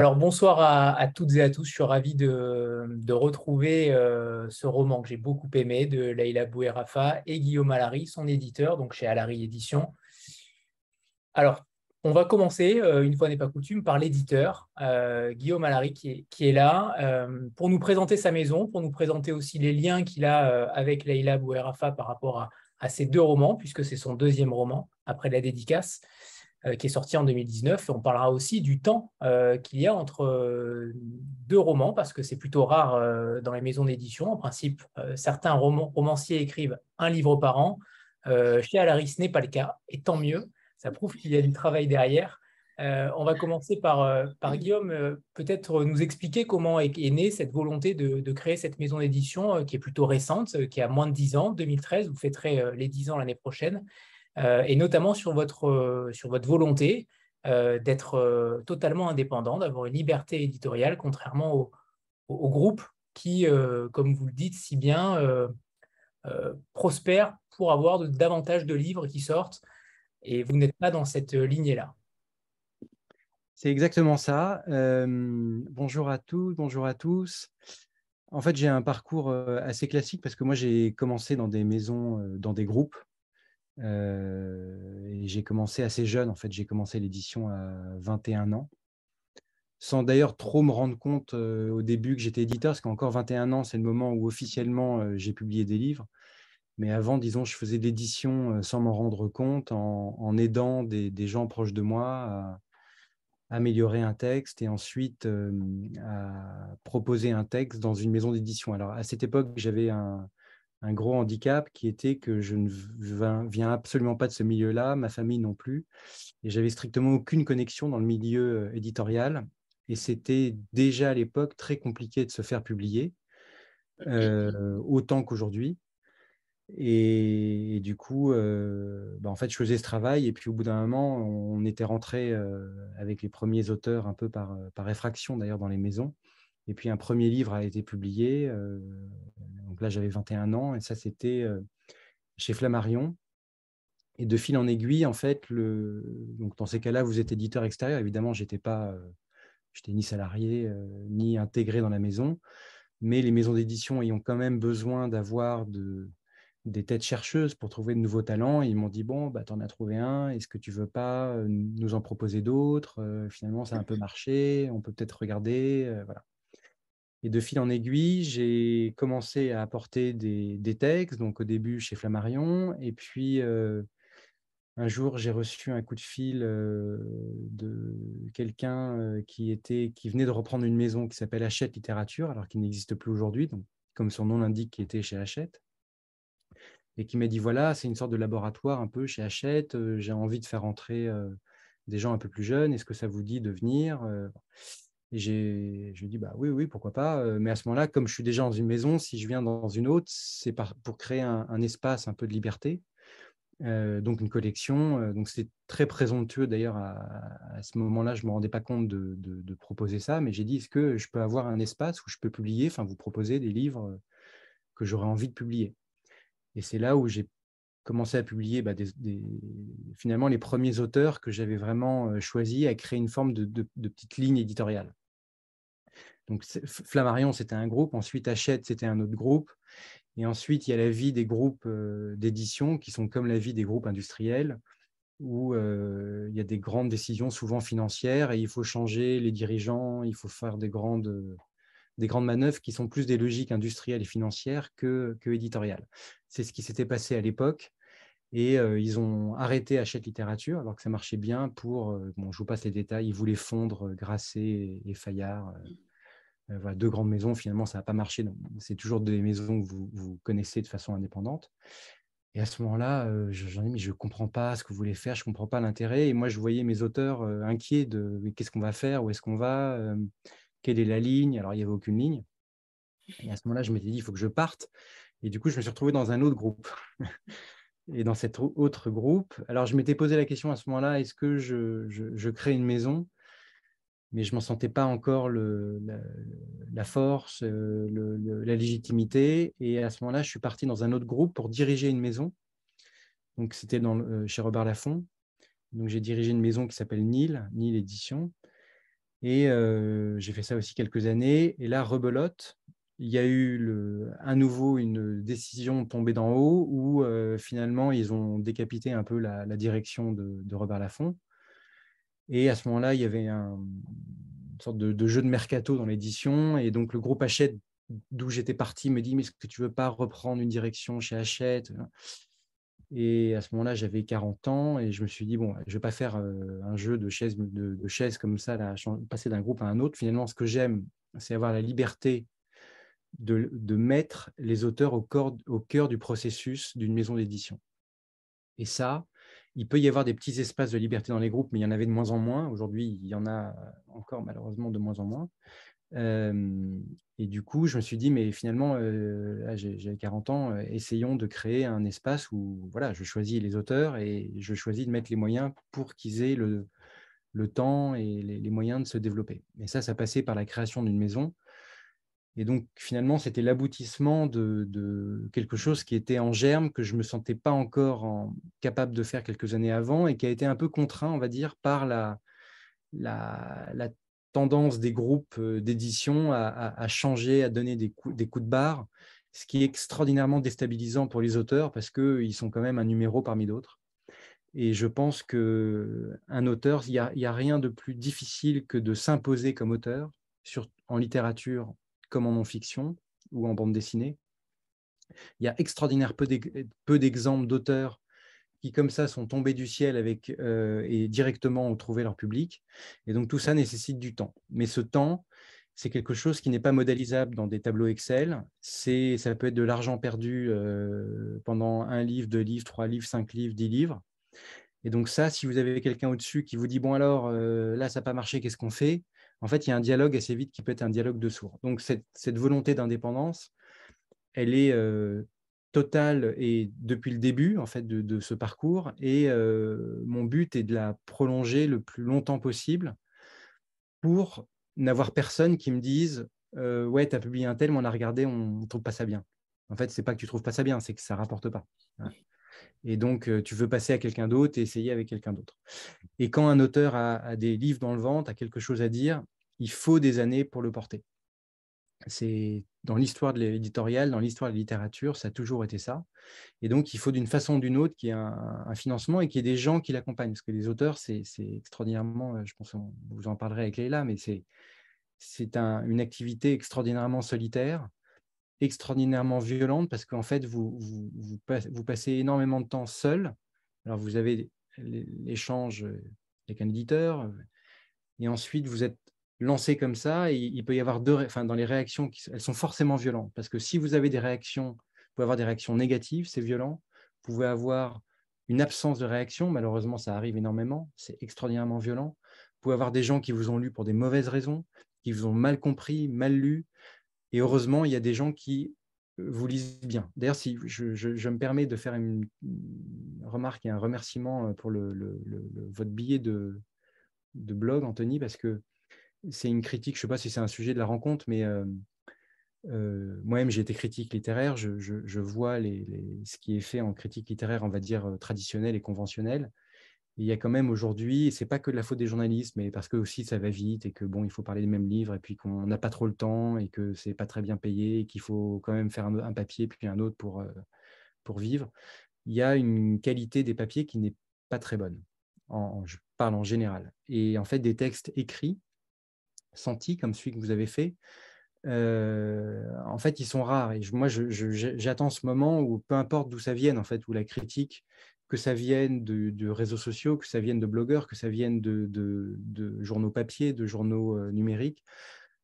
Alors bonsoir à, toutes et à tous, je suis ravi de, retrouver euh, ce roman que j'ai beaucoup aimé de Leïla Bouerafa et Guillaume Allary, son éditeur, donc chez Allary Édition. Alors, on va commencer, euh, une fois n'est pas coutume, par l'éditeur, euh, Guillaume Allary, qui est, là, pour nous présenter sa maison, pour nous présenter aussi les liens qu'il a avec Leïla Bouerafa par rapport à, à ces deux romans, puisque c'est son deuxième roman, après la dédicace. Euh, qui est sorti en 2019. On parlera aussi du temps euh, qu'il y a entre euh, deux romans, parce que c'est plutôt rare dans les maisons d'édition. En principe, certains romanciers écrivent un livre par an. chez Alary, ce n'est pas le cas, et tant mieux. Ça prouve qu'il y a du travail derrière. on va commencer par, par Guillaume, peut-être nous expliquer comment est, née cette volonté de, de créer cette maison d'édition qui est plutôt récente, qui a moins de 10 ans, 2013, vous fêterez les 10 ans l'année prochaine. Euh, et notamment sur votre, euh, sur votre volonté euh, d'être totalement indépendant, d'avoir une liberté éditoriale, contrairement au, au, groupe qui, comme vous le dites si bien, prospère pour avoir davantage de livres qui sortent. Et vous n'êtes pas dans cette lignée-là. C'est exactement ça. bonjour à tous, bonjour à tous. En fait, j'ai un parcours assez classique parce que moi, j'ai commencé dans des maisons, dans des groupes. Euh, et j'ai commencé assez jeune, en fait, j'ai commencé l'édition à 21 ans, sans d'ailleurs trop me rendre compte euh, au début que j'étais éditeur, parce qu'encore 21 ans, c'est le moment où officiellement euh, j'ai publié des livres. Mais avant, disons, je faisais l'édition sans m'en rendre compte, en, aidant des, gens proches de moi à, améliorer un texte et ensuite à proposer un texte dans une maison d'édition. Alors à cette époque, j'avais un, un gros handicap qui était que je ne viens absolument pas de ce milieu-là, ma famille non plus, et j'avais strictement aucune connexion dans le milieu euh, éditorial. Et c'était déjà à l'époque très compliqué de se faire publier, euh, autant qu'aujourd'hui. Et, du coup, euh, bah, en fait, je faisais ce travail. Et puis, au bout d'un moment, on était rentré avec les premiers auteurs un peu par, par effraction, d'ailleurs, dans les maisons. Et puis, un premier livre a été publié donc là, j'avais 21 ans et ça, c'était chez Flammarion. Et de fil en aiguille, en fait, donc dans ces cas-là, vous êtes éditeur extérieur. Évidemment, j'étais pas, j'étais ni salarié ni intégré dans la maison, mais les maisons d'édition ayant quand même besoin d'avoir de, des têtes chercheuses pour trouver de nouveaux talents. ils m'ont dit bon, bah, tu en as trouvé un. Est-ce que tu veux pas nous en proposer d'autres Finalement, ça a un peu marché. On peut peut-être regarder. voilà. Et de fil en aiguille, j'ai commencé à apporter des, textes, donc au début chez Flammarion, et puis un jour j'ai reçu un coup de fil de quelqu'un qui, était, qui venait de reprendre une maison qui s'appelle Hachette Littérature, alors qu'il n'existe plus aujourd'hui, donc comme son nom l'indique, qui était chez Hachette, et qui m'a dit voilà, c'est une sorte de laboratoire un peu chez Hachette, j'ai envie de faire entrer des gens un peu plus jeunes, est-ce que ça vous dit de venir et je dit, bah oui, oui, pourquoi pas. Mais à ce moment-là, comme je suis déjà dans une maison, si je viens dans une autre, c'est pour créer un, espace un peu de liberté. donc une collection. donc c'est très présomptueux d'ailleurs à, ce moment-là, je ne me rendais pas compte de, proposer ça, mais j'ai dit, est-ce que je peux avoir un espace où je peux publier, enfin vous proposer des livres que j'aurais envie de publier? Et c'est là où j'ai commencé à publier bah, des, finalement les premiers auteurs que j'avais vraiment choisis à créer une forme de petite ligne éditoriale. Donc Flammarion, c'était un groupe, ensuite Hachette, c'était un autre groupe, et ensuite il y a la vie des groupes euh, d'édition qui sont comme la vie des groupes industriels, où euh, il y a des grandes décisions, souvent financières, et il faut changer les dirigeants, il faut faire des grandes, des grandes manœuvres qui sont plus des logiques industrielles et financières que, que éditoriales. C'est ce qui s'était passé à l'époque. Et euh, ils ont arrêté Hachette Littérature, alors que ça marchait bien pour, bon, je vous passe les détails, ils voulaient fondre Grasset et Fayard, euh, deux grandes maisons, finalement, ça n'a pas marché. C'est toujours des maisons que vous, connaissez de façon indépendante. Et à ce moment-là, euh, j'en ai mis, je ne comprends pas ce que vous voulez faire, je ne comprends pas l'intérêt. Et moi, je voyais mes auteurs euh, inquiets de qu'est-ce qu'on va faire, où est-ce qu'on va, quelle est la ligne? Alors, il n'y avait aucune ligne. Et à ce moment-là, je m'étais dit, il faut que je parte. Et du coup, je me suis retrouvé dans un autre groupe. et dans cet autre groupe, alors je m'étais posé la question à ce moment-là, est-ce que je crée une maison? Mais je m'en sentais pas encore la, force, euh, la légitimité. Et à ce moment-là, je suis parti dans un autre groupe pour diriger une maison. Donc, c'était euh, chez Robert Laffont. Donc, j'ai dirigé une maison qui s'appelle Nil, Nil Édition. Et j'ai fait ça aussi quelques années. Et là, rebelote, il y a eu à nouveau une décision tombée d'en haut où finalement ils ont décapité un peu la, direction de, de, Robert Laffont. Et à ce moment-là, il y avait un, une sorte de, jeu de mercato dans l'édition. Et donc le groupe Hachette, d'où j'étais parti, me dit Mais est-ce que tu veux pas reprendre une direction chez Hachette? Et à ce moment-là, j'avais 40 ans et je me suis dit, bon, je ne vais pas faire un jeu de chaises, de, chaises comme ça, passer d'un groupe à un autre. Finalement, ce que j'aime, c'est avoir la liberté de, mettre les auteurs au cœur du processus d'une maison d'édition. Et ça, il peut y avoir des petits espaces de liberté dans les groupes, mais il y en avait de moins en moins. Aujourd'hui, il y en a encore malheureusement de moins en moins et du coup, je me suis dit, mais finalement, j'ai 40 ans, essayons de créer un espace où voilà, je choisis les auteurs et je choisis de mettre les moyens pour qu'ils aient le, le, temps et les, moyens de se développer. Et ça, ça passait par la création d'une maison. Et donc, finalement, c'était l'aboutissement de, quelque chose qui était en germe, que je ne me sentais pas encore en, capable de faire quelques années avant et qui a été un peu contraint, on va dire, par la, tendance des groupes d'édition à, changer, à donner des coups, de barre, ce qui est extraordinairement déstabilisant pour les auteurs parce qu'ils sont quand même un numéro parmi d'autres. Et je pense qu'un auteur, il n'y a, rien de plus difficile que de s'imposer comme auteur, en littérature comme en non-fiction ou en bande dessinée. Il y a extraordinaire peu d'exemples d'auteurs qui comme ça sont tombés du ciel avec, euh, et directement ont trouvé leur public. Et donc tout ça nécessite du temps. Mais ce temps, c'est quelque chose qui n'est pas modélisable dans des tableaux Excel. C'est, ça peut être de l'argent perdu euh, pendant un livre, deux livres, trois livres, cinq livres, dix livres. Et donc ça, si vous avez quelqu'un au-dessus qui vous dit, bon alors, euh, là, ça n'a pas marché, qu'est-ce qu'on fait? En fait, il y a un dialogue assez vite qui peut être un dialogue de sourds. Donc cette, volonté d'indépendance, elle est totale et depuis le début en fait de, ce parcours. Et mon but est de la prolonger le plus longtemps possible pour n'avoir personne qui me dise ouais tu as publié un tel mais on a regardé on ne trouve pas ça bien. En fait c'est pas que tu trouves pas ça bien c'est que ça rapporte pas et donc tu veux passer à quelqu'un d'autre et essayer avec quelqu'un d'autre et quand un auteur a des livres dans le ventre a quelque chose à dire il faut des années pour le porter c'est dans l'histoire de l'éditorial, dans l'histoire de la littérature, ça a toujours été ça. Et donc, il faut d'une façon ou d'une autre qu'il y ait un, financement et qu'il y ait des gens qui l'accompagnent. Parce que les auteurs, c'est extraordinairement, euh, je pense que vous en parlerez avec Leïla, mais c'est une activité extraordinairement solitaire, extraordinairement violente, parce qu'en fait, vous, vous, passez énormément de temps seul. Alors, vous avez l'échange avec un éditeur, et ensuite, vous êtes lancé comme ça, il peut y avoir deux, enfin, dans les réactions, elles sont forcément violentes. Parce que si vous avez des réactions, vous pouvez avoir des réactions négatives, c'est violent. Vous pouvez avoir une absence de réaction, malheureusement, ça arrive énormément, c'est extraordinairement violent. Vous pouvez avoir des gens qui vous ont lu pour des mauvaises raisons, qui vous ont mal compris, mal lu. Et heureusement, il y a des gens qui euh, vous lisent bien. D'ailleurs, si je, me permets de faire une, remarque et un remerciement euh, pour votre billet de, de blog, Anthony, parce que c'est une critique, je ne sais pas si c'est un sujet de la rencontre, mais moi-même j'ai été critique littéraire, je, vois ce qui est fait en critique littéraire, on va dire traditionnelle et conventionnelle. Il y a quand même aujourd'hui, et c'est pas que de la faute des journalistes, mais parce que aussi ça va vite et que bon, il faut parler des mêmes livres et puis qu'on n'a pas trop le temps et que c'est pas très bien payé et qu'il faut quand même faire un, papier puis un autre pour, pour vivre. Il y a une qualité des papiers qui n'est pas très bonne. je parle en général. Et en fait, des textes écrits senti comme celui que vous avez fait, en fait, ils sont rares. Et moi, j'attends ce moment où, peu importe d'où ça vienne, en fait, où la critique, que ça vienne de, réseaux sociaux, que ça vienne de blogueurs, que ça vienne de, journaux papier, de journaux numériques,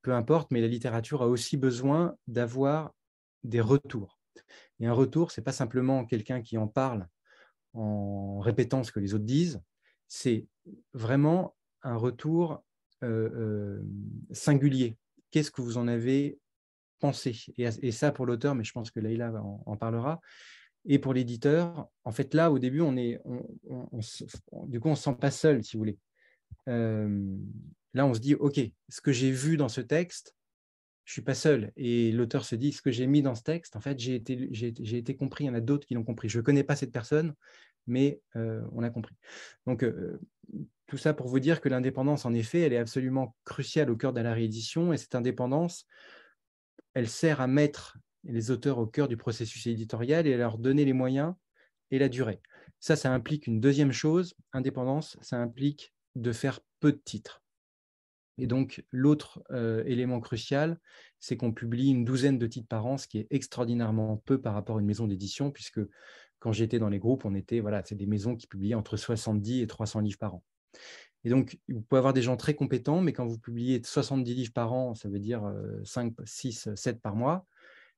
peu importe, mais la littérature a aussi besoin d'avoir des retours. Et un retour, c'est pas simplement quelqu'un qui en parle en répétant ce que les autres disent, c'est vraiment un retour singulier. Qu'est-ce que vous en avez pensé? Et, ça pour l'auteur, mais je pense que Leïla en, parlera. Et pour l'éditeur, en fait, là, au début, on est, du coup, on ne se sent pas seul, si vous voulez. là, on se dit, OK, ce que j'ai vu dans ce texte, je ne suis pas seul. Et l'auteur se dit, ce que j'ai mis dans ce texte, en fait, j'ai été, j'ai, été compris. Il y en a d'autres qui l'ont compris. Je ne connais pas cette personne, mais on a compris. Donc, tout ça pour vous dire que l'indépendance, en effet, elle est absolument cruciale au cœur de la réédition, et cette indépendance, elle sert à mettre les auteurs au cœur du processus éditorial et leur donner les moyens et la durée. Ça, ça implique une deuxième chose, indépendance, ça implique de faire peu de titres. Et donc, l'autre élément crucial, c'est qu'on publie une douzaine de titres par an, ce qui est extraordinairement peu par rapport à une maison d'édition, puisque quand j'étais dans les groupes, on était, voilà, c'est des maisons qui publiaient entre 70 et 300 livres par an. Et donc, vous pouvez avoir des gens très compétents, mais quand vous publiez 70 livres par an, ça veut dire 5, 6, 7 par mois,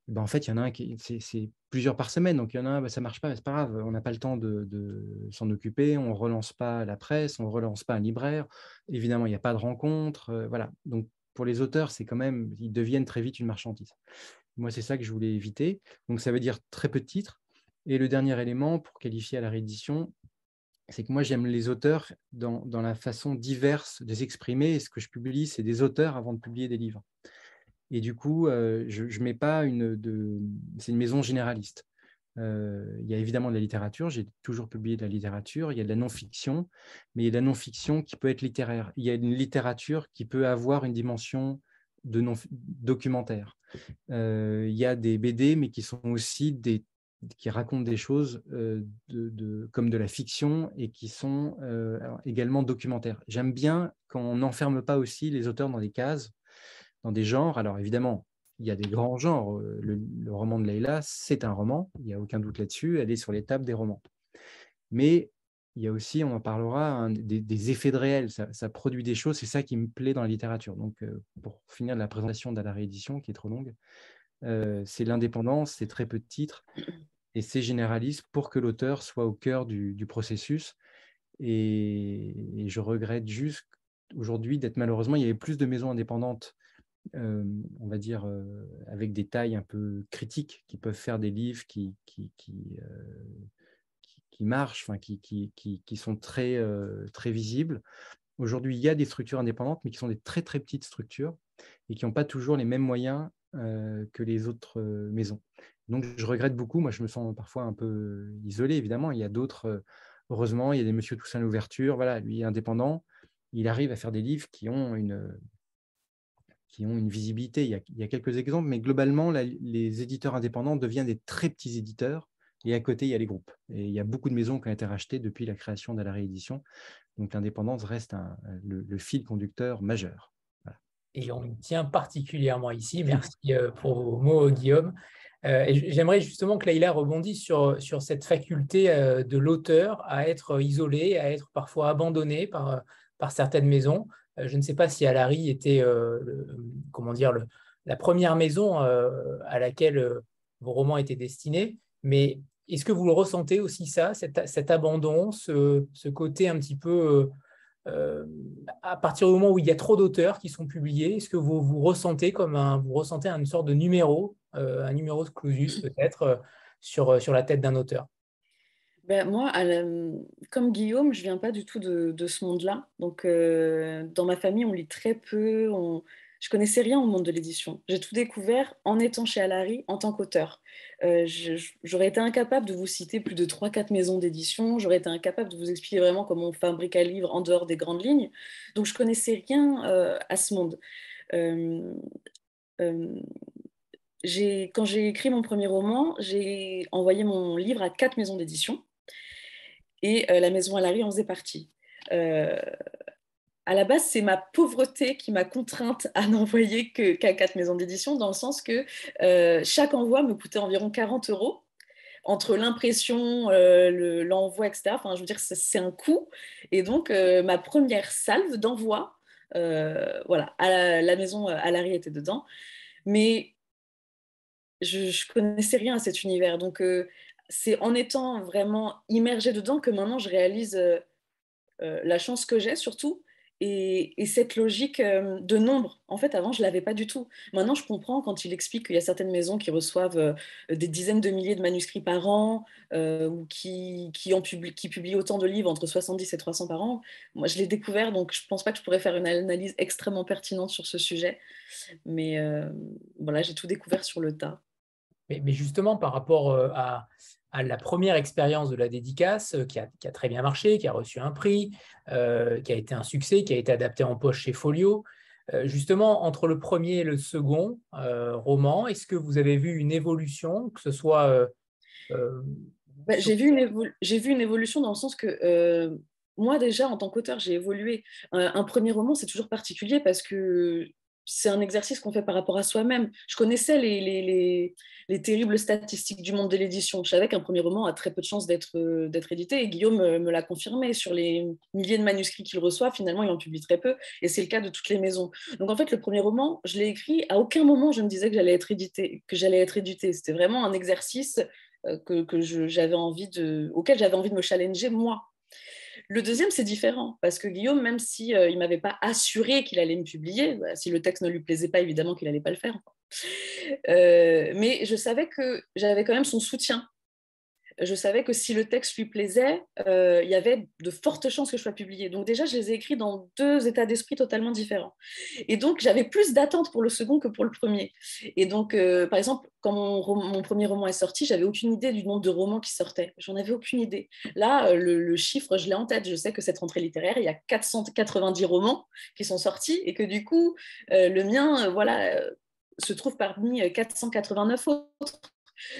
ben en fait, il y en a un qui, c'est plusieurs par semaine. Donc, il y en a un, bah, ça ne marche pas, mais ce n'est pas grave, on n'a pas le temps de, s'en occuper, on ne relance pas la presse, on ne relance pas un libraire. Évidemment, il n'y a pas de rencontre. Euh, voilà. Donc, pour les auteurs, c'est quand même, ils deviennent très vite une marchandise. Moi, c'est ça que je voulais éviter. Donc, ça veut dire très peu de titres. Et le dernier élément pour qualifier à la réédition, c'est que moi, j'aime les auteurs dans, la façon diverse de s'exprimer. Et ce que je publie, c'est des auteurs avant de publier des livres. Et du coup, euh, je ne mets pas une. De... C'est une maison généraliste. Euh, il y a évidemment de la littérature, j'ai toujours publié de la littérature, il y a de la non-fiction, mais il y a de la non-fiction qui peut être littéraire. Il y a une littérature qui peut avoir une dimension de non documentaire. Euh, il y a des BD, mais qui sont aussi des qui racontent des choses de, comme de la fiction et qui sont également documentaires. J'aime bien quand on n'enferme pas aussi les auteurs dans des cases, dans des genres. Alors évidemment, il y a des grands genres. Le, roman de Leïla, c'est un roman, il n'y a aucun doute là-dessus, elle est sur les tables des romans. Mais il y a aussi, on en parlera, des, effets de réel, ça, produit des choses, c'est ça qui me plaît dans la littérature. Donc pour finir la présentation de la réédition, qui est trop longue, c'est l'indépendance, c'est très peu de titres, et c'est généraliste pour que l'auteur soit au cœur du, processus. Et, je regrette juste aujourd'hui d'être malheureusement, il y avait plus de maisons indépendantes, on va dire, avec des tailles un peu critiques, qui peuvent faire des livres qui, qui, qui, qui marchent, qui, qui, sont très, très visibles. Aujourd'hui, il y a des structures indépendantes, mais qui sont des très très petites structures et qui n'ont pas toujours les mêmes moyens que les autres maisons. Donc, je regrette beaucoup. Moi, je me sens parfois un peu isolé, évidemment. Il y a d'autres, heureusement, il y a des Monsieur Toussaint Louverture. Voilà, lui est indépendant. Il arrive à faire des livres qui ont une, qui ont une visibilité. Il y a, quelques exemples, mais globalement, les éditeurs indépendants deviennent des très petits éditeurs. Et à côté, il y a les groupes. Et il y a beaucoup de maisons qui ont été rachetées depuis la création de la réédition. Donc, l'indépendance reste le, fil conducteur majeur et on tient particulièrement ici. Merci euh, pour vos mots, Guillaume. Euh, j'aimerais justement que Leïla rebondisse sur, sur cette faculté euh, de l'auteur à être isolé, à être parfois abandonné par, par certaines maisons. Je ne sais pas si Alary était comment dire, la première maison à laquelle vos romans étaient destinés, mais est-ce que vous le ressentez aussi ça, cet, abandon, ce, côté un petit peu euh, à partir du moment où il y a trop d'auteurs qui sont publiés, est-ce que vous, ressentez comme un, vous ressentez une sorte de numéro, euh, un numéro de clausus peut-être euh, sur la tête d'un auteur? Ben, moi, comme Guillaume, je viens pas du tout de, ce monde-là. Donc, dans ma famille, on lit très peu. On, je connaissais rien au monde de l'édition. J'ai tout découvert en étant chez Alary en tant qu'auteur. Euh, j'aurais été incapable de vous citer plus de 3-4 maisons d'édition. J'aurais été incapable de vous expliquer vraiment comment on fabrique un livre en dehors des grandes lignes. Donc je connaissais rien euh, à ce monde. Euh, quand j'ai écrit mon premier roman, j'ai envoyé mon livre à quatre maisons d'édition et la maison Alary en faisait partie à la base, c'est ma pauvreté qui m'a contrainte à n'envoyer qu'à quatre maisons d'édition, dans le sens que euh, chaque envoi me coûtait environ 40 euros entre l'impression, euh, l'envoi, etc. Enfin, je veux dire, c'est un coût. Et donc, euh, ma première salve d'envoi, voilà, à la, maison Alary était dedans. Mais je ne connaissais rien à cet univers. Donc, c'est en étant vraiment immergée dedans que maintenant je réalise la chance que j'ai, surtout et, cette logique euh, de nombre, en fait, avant, je ne l'avais pas du tout. Maintenant, je comprends quand il explique qu'il y a certaines maisons qui reçoivent euh, des dizaines de milliers de manuscrits par an euh, ou qui, qui, ont qui publient autant de livres, entre 70 et 300 par an. Moi, je l'ai découvert, donc je ne pense pas que je pourrais faire une analyse extrêmement pertinente sur ce sujet. Mais voilà, j'ai tout découvert sur le tas. Mais, justement, par rapport à, la première expérience de la dédicace, qui a, très bien marché, qui a reçu un prix, qui a été un succès, qui a été adapté en poche chez Folio, justement, entre le premier et le second roman, est-ce que vous avez vu une évolution, que ce soit... Bah, j'ai vu, vu, une évolution dans le sens que moi déjà, en tant qu'auteur, j'ai évolué. Un, premier roman, c'est toujours particulier parce que c'est un exercice qu'on fait par rapport à soi-même. Je connaissais les, les, terribles statistiques du monde de l'édition. Je savais qu'un premier roman a très peu de chances d'être édité et Guillaume me, l'a confirmé. Sur les milliers de manuscrits qu'il reçoit, finalement, il en publie très peu et c'est le cas de toutes les maisons. Donc en fait, le premier roman, je l'ai écrit, à aucun moment je me disais que j'allais être édité. Que j'allais être édité. C'était vraiment un exercice euh, que, que j'avais envie de, auquel j'avais envie de me challenger moi. Le deuxième, c'est différent, parce que Guillaume, même si euh, il ne m'avait pas assuré qu'il allait me publier, bah, si le texte ne lui plaisait pas, évidemment qu'il n'allait pas le faire. Euh, mais je savais que j'avais quand même son soutien je savais que si le texte lui plaisait, euh, il y avait de fortes chances que je sois publiée. Donc déjà, je les ai écrits dans deux états d'esprit totalement différents. Et donc, j'avais plus d'attentes pour le second que pour le premier. Et donc, euh, par exemple, quand mon, premier roman est sorti, j'avais aucune idée du nombre de romans qui sortaient. J'en avais aucune idée. Là, euh, le, chiffre, je l'ai en tête. Je sais que cette rentrée littéraire, il y a 490 romans qui sont sortis et que du coup, le mien, voilà, se trouve parmi 489 autres.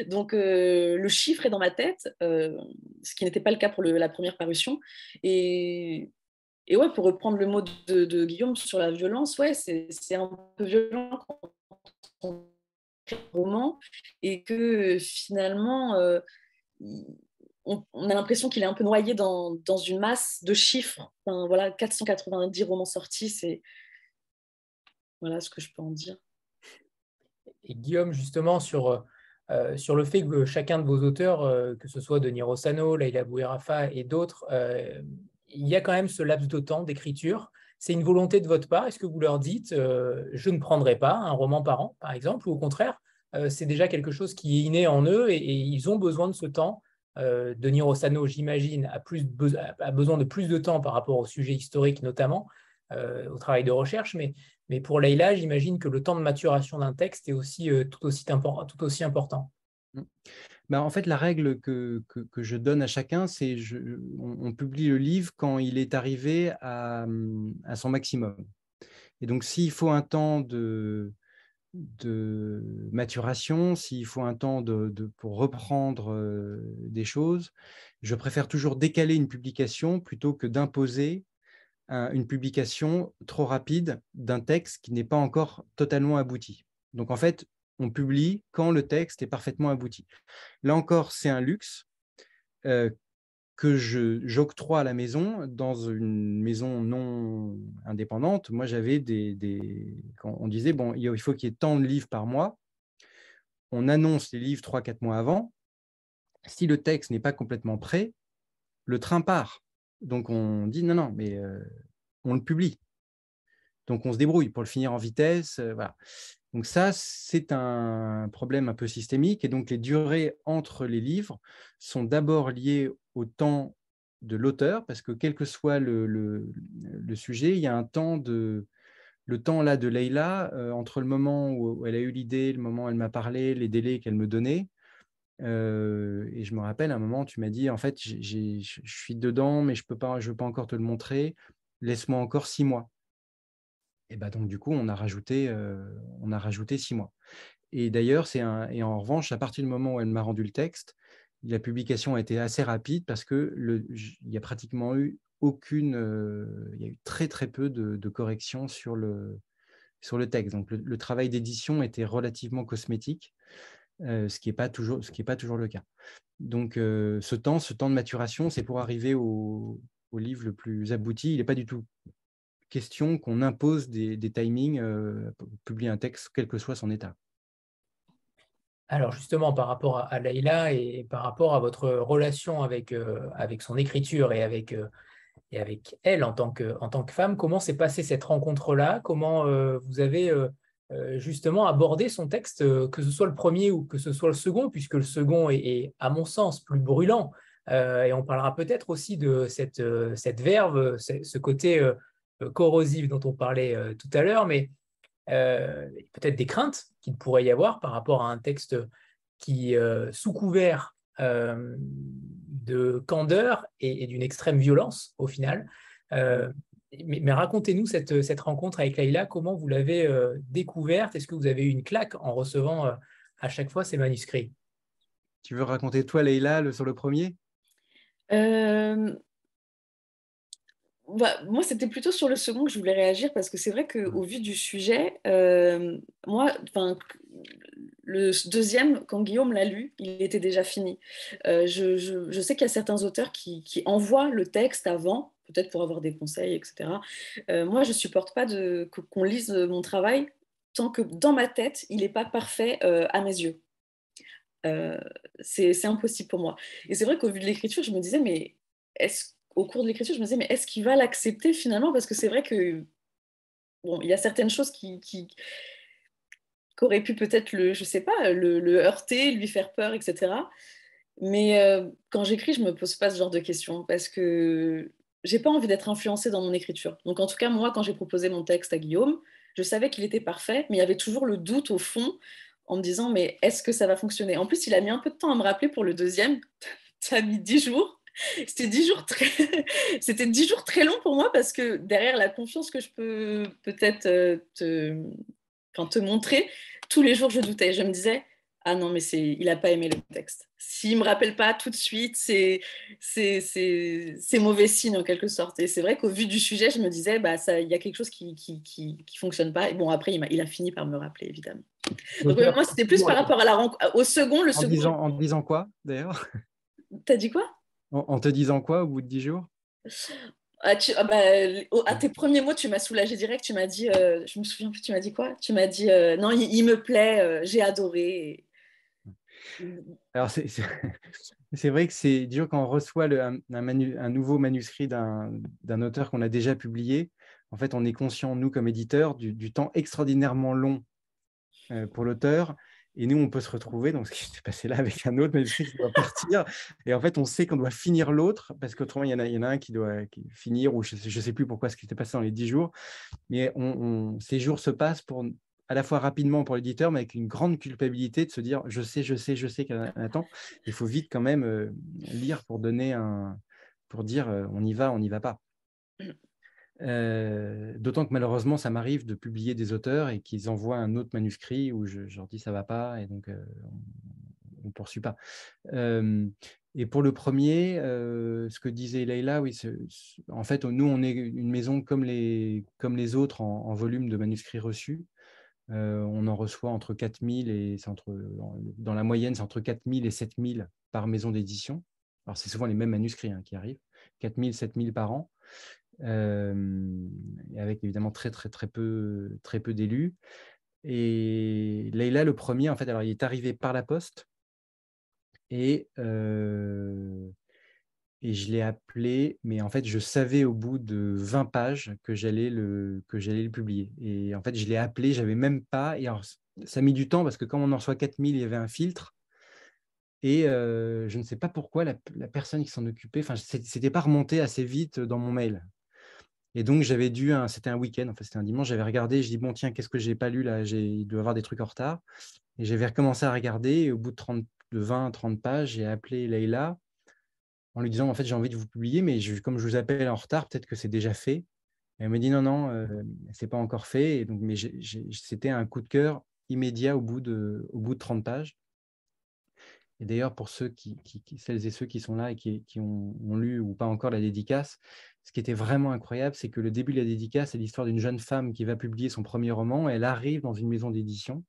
Donc, euh, le chiffre est dans ma tête, euh, ce qui n'était pas le cas pour la première parution. Et, et ouais, pour reprendre le mot de, Guillaume sur la violence, ouais, c'est un peu violent quand on écrit un roman et que finalement, euh, on, a l'impression qu'il est un peu noyé dans, dans une masse de chiffres. Voilà, 490 romans sortis, c'est voilà ce que je peux en dire. Et Guillaume, justement, sur euh, sur le fait que chacun de vos auteurs, euh, que ce soit Denis Rossano, Laila Bouirafa et d'autres, euh, il y a quand même ce laps de temps d'écriture. C'est une volonté de votre part Est-ce que vous leur dites je ne prendrai pas un roman par an, par exemple, ou au contraire, c'est déjà quelque chose qui est inné en eux et, ils ont besoin de ce temps Denis Rossano, j'imagine, a, a, besoin de plus de temps par rapport au sujet historique notamment, au travail de recherche, mais mais pour Leïla, j'imagine que le temps de maturation d'un texte est aussi, euh, tout, aussi important. Mmh. Bah, en fait, la règle que, que, je donne à chacun, c'est on, on, publie le livre quand il est arrivé à, à son maximum. Et donc, s'il faut un temps de, de maturation, s'il faut un temps de, de, pour reprendre euh, des choses, je préfère toujours décaler une publication plutôt que d'imposer une publication trop rapide d'un texte qui n'est pas encore totalement abouti. Donc en fait, on publie quand le texte est parfaitement abouti. Là encore, c'est un luxe euh, que j'octroie à la maison dans une maison non indépendante. Moi, j'avais des, des, Quand on disait, bon, il faut qu'il y ait tant de livres par mois, on annonce les livres 3-4 mois avant. Si le texte n'est pas complètement prêt, le train part. Donc on dit non, non, mais euh, on le publie. Donc on se débrouille pour le finir en vitesse. Euh, voilà. Donc ça, c'est un problème un peu systémique. Et donc les durées entre les livres sont d'abord liées au temps de l'auteur, parce que quel que soit le, sujet, il y a un temps de... Le temps là de Leïla, euh, entre le moment où elle a eu l'idée, le moment où elle m'a parlé, les délais qu'elle me donnait, et je me rappelle, à un moment, tu m'as dit, en fait, je suis dedans, mais je ne peux je veux pas encore te le montrer. Laisse-moi encore six mois. Et bah donc, du coup, on a rajouté, on a rajouté six mois. Et d'ailleurs, c'est un, et en revanche, à partir du moment où elle m'a rendu le texte, la publication a été assez rapide parce que le, y a pratiquement eu aucune, y a eu très très peu de, corrections sur le, sur le texte. Donc, le travail d'édition était relativement cosmétique. Euh, ce qui n'est pas, toujours, le cas. Donc euh, ce temps, ce temps de maturation, c'est pour arriver au, livre le plus abouti. Il n'est pas du tout question qu'on impose des, timings euh, pour publier un texte, quel que soit son état. Alors justement, par rapport à, à et par rapport à votre relation avec, son écriture et avec, elle en tant, que, en tant que femme, comment s'est passée cette rencontre-là? Comment vous avez justement aborder son texte, euh, que ce soit le premier ou que ce soit le second, puisque le second est, à mon sens, plus brûlant. Euh, et on parlera peut-être aussi de cette, cette verve, ce côté corrosif dont on parlait tout à l'heure, mais peut-être des craintes qu'il pourrait y avoir par rapport à un texte qui, sous couvert de candeur et, d'une extrême violence au final, mais, racontez-nous cette, cette, rencontre avec Laïla, comment vous l'avez découverte? Est-ce que vous avez eu une claque en recevant à chaque fois ces manuscrits? Tu veux raconter toi, Leïla, sur le premier? Bah, moi, c'était plutôt sur le second que je voulais réagir parce que c'est vrai qu'au vu du sujet, euh, moi, le deuxième, quand Guillaume l'a lu, il était déjà fini. Euh, je, je, sais qu'il y a certains auteurs qui, qui envoient le texte avant, peut-être pour avoir des conseils, etc. Euh, moi, je supporte pas qu'on lise mon travail tant que dans ma tête, il n'est pas parfait à mes yeux. c'est impossible pour moi. Et c'est vrai qu'au vu de l'écriture, je me disais, mais est-ce au cours de l'écriture, je me disais, mais est-ce qu'il va l'accepter finalement? Parce que c'est vrai que, bon, il y a certaines choses qui, qui, auraient pu peut-être le, je sais pas, le, heurter, lui faire peur, etc. Mais euh, quand j'écris, je me pose pas ce genre de questions parce que j'ai pas envie d'être influencée dans mon écriture. Donc en tout cas, moi, quand j'ai proposé mon texte à Guillaume, je savais qu'il était parfait, mais il y avait toujours le doute au fond en me disant, mais est-ce que ça va fonctionner? En plus, il a mis un peu de temps à me rappeler pour le deuxième. ça a mis dix jours. C'était dix jours très, c'était dix jours très longs pour moi parce que derrière la confiance que je peux peut-être euh, te, te montrer, tous les jours je doutais. Je me disais, ah non, mais c'est, il n'a pas aimé le texte. S'il ne me rappelle pas tout de suite, c'est, c'est, c'est, mauvais signe en quelque sorte. Et c'est vrai qu'au vu du sujet, je me disais, bah, il y a quelque chose qui ne qui, qui, qui, fonctionne pas. Et bon, après, il, a, il a fini par me rappeler, évidemment. Donc, moi, c'était plus par rapport à la au second. Le en, second... Disant, en disant quoi, d'ailleurs? T'as dit quoi? En, te disant quoi au bout de dix jours? Ah, ah bah, à tes premiers mots, tu m'as soulagé direct. Tu m'as dit, euh, je me souviens plus, tu m'as dit quoi? Tu m'as dit, euh, non, il, me plaît, euh, j'ai adoré. Alors, c'est vrai que c'est dur quand on reçoit un, nouveau manuscrit d'un auteur qu'on a déjà publié. En fait, on est conscient, nous, comme éditeurs, du, temps extraordinairement long pour l'auteur et nous, on peut se retrouver, donc ce qui s'est passé là avec un autre manuscrit qui doit partir. Et en fait, on sait qu'on doit finir l'autre, parce qu'autrement, il y, en a, un qui doit finir, ou je ne sais, plus pourquoi ce qui s'est passé dans les dix jours. Mais ces jours se passent pour, à la fois rapidement pour l'éditeur, mais avec une grande culpabilité de se dire je sais, je sais, je sais qu'il y en a un temps. Il faut vite quand même euh, lire pour donner un. pour dire euh, on y va, on n'y va pas. Euh, d'autant que malheureusement, ça m'arrive de publier des auteurs et qu'ils envoient un autre manuscrit où je, leur dis ça va pas et donc on ne poursuit pas. Et pour le premier, ce que disait Leïla, oui, en fait, nous, on est une maison comme les, comme les autres en, volume de manuscrits reçus. On en reçoit entre 4000 et entre, dans la moyenne, c'est entre 4000 et 7000 par maison d'édition. Alors, c'est souvent les mêmes manuscrits hein, qui arrivent, 4000, 7000 par an avec évidemment très très très peu, très peu d'élus. Et Leïla, le premier, en fait, alors il est arrivé par la poste et, et je l'ai appelé, mais en fait, je savais au bout de 20 pages que j'allais le, que j'allais le publier. Et en fait, je l'ai appelé, j'avais même pas. Et alors, ça a mis du temps parce que quand on en reçoit 4000, il y avait un filtre. Et je ne sais pas pourquoi la, la personne qui s'en occupait, enfin, c'était pas remonté assez vite dans mon mail. Et donc, j'avais dû, c'était un week-end, en fait, c'était un dimanche, j'avais regardé, je dis, bon, tiens, qu'est-ce que j'ai pas lu là? Il doit y avoir des trucs en retard. Et j'avais recommencé à regarder, et au bout de, 30, de 20, 30 pages, j'ai appelé Leïla en lui disant, en fait, j'ai envie de vous publier, mais comme je vous appelle en retard, peut-être que c'est déjà fait. Elle me dit, non, non, euh, c'est pas encore fait. Mais c'était un coup de cœur immédiat au bout de, au bout de 30 pages. Et d'ailleurs, pour celles et ceux qui sont là et qui, ont, ont, lu ou pas encore la dédicace, ce qui était vraiment incroyable, c'est que le début de la dédicace, c'est l'histoire d'une jeune femme qui va publier son premier roman. Elle arrive dans une maison d'édition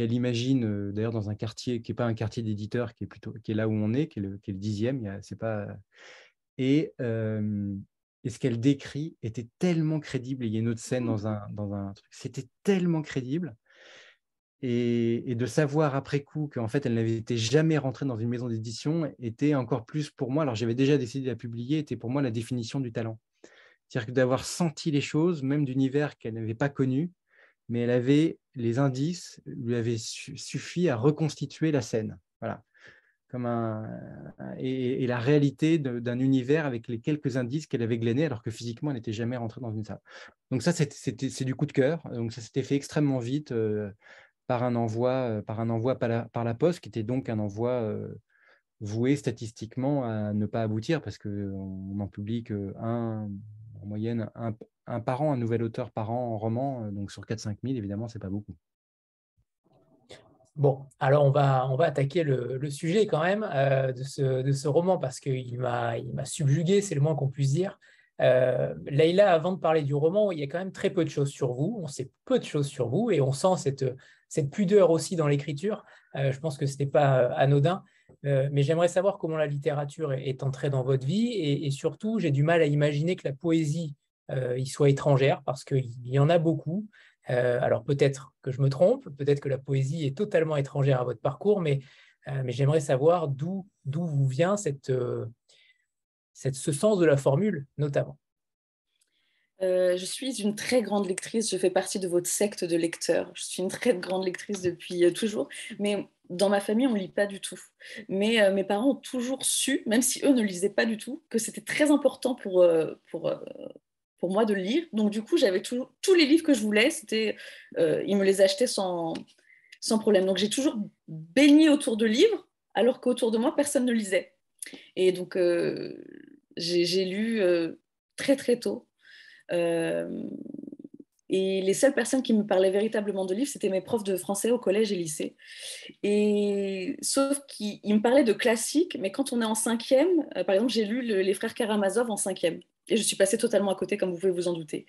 elle imagine, d'ailleurs, dans un quartier qui n'est pas un quartier d'éditeur, qui est plutôt qui est là où on est, qui est le, qui est le dixième. c'est pas... et, et ce qu'elle décrit était tellement crédible. il y a une autre scène dans un, dans un truc. C'était tellement crédible. Et, de savoir après coup qu'en fait, elle n'avait été jamais rentrée dans une maison d'édition était encore plus pour moi, alors j'avais déjà décidé de la publier, était pour moi la définition du talent. C'est-à-dire que d'avoir senti les choses, même d'univers qu'elle n'avait pas connu, mais elle avait les indices, lui avait suffi à reconstituer la scène. Voilà. Comme et, la réalité d'un univers avec les quelques indices qu'elle avait glénés, alors que physiquement, elle n'était jamais rentrée dans une salle. Donc ça, c'est du coup de cœur. Donc ça s'était fait extrêmement vite. Euh, par un envoi, par, un envoi par, la, poste, qui était donc un envoi voué statistiquement à ne pas aboutir, parce qu'on n'en publie qu'un, en moyenne, un, un par an, un nouvel auteur par an en roman, donc sur 4-5 000, évidemment, ce n'est pas beaucoup. Bon, alors on va, on va attaquer le, sujet quand même euh, de, ce, de, ce, roman parce qu'il m'a subjugué, c'est le moins qu'on puisse dire. Euh, Leïla, avant de parler du roman, il y a quand même très peu de choses sur vous, on sait peu de choses sur vous et on sent cette, cette pudeur aussi dans l'écriture. Euh, je pense que ce n'est pas euh, anodin, mais j'aimerais savoir comment la littérature est, entrée dans votre vie et surtout, j'ai du mal à imaginer que la poésie y soit étrangère parce qu'il y en a beaucoup. Euh, alors peut-être que je me trompe, peut-être que la poésie est totalement étrangère à votre parcours, mais, euh, j'aimerais savoir d'où vous vient euh, cette, ce sens de la formule, notamment. je suis une très grande lectrice, je fais partie de votre secte de lecteurs. Je suis une très grande lectrice depuis toujours, mais dans ma famille, on ne lit pas du tout. Mais mes parents ont toujours su, même si eux ne lisaient pas du tout, que c'était très important pour, pour, pour moi de lire. Donc du coup, j'avais tous les livres que je voulais, c'était, euh, ils me les achetaient sans, sans problème. Donc j'ai toujours baigné autour de livres, alors qu'autour de moi, personne ne lisait. Et donc euh, j'ai lu euh, très très tôt. et les seules personnes qui me parlaient véritablement de livres, c'était mes profs de français au collège et lycée. Et sauf qu'ils me parlaient de classiques, mais quand on est en cinquième, par exemple, j'ai lu Les Frères Karamazov en cinquième. Et je suis passée totalement à côté, comme vous pouvez vous en douter,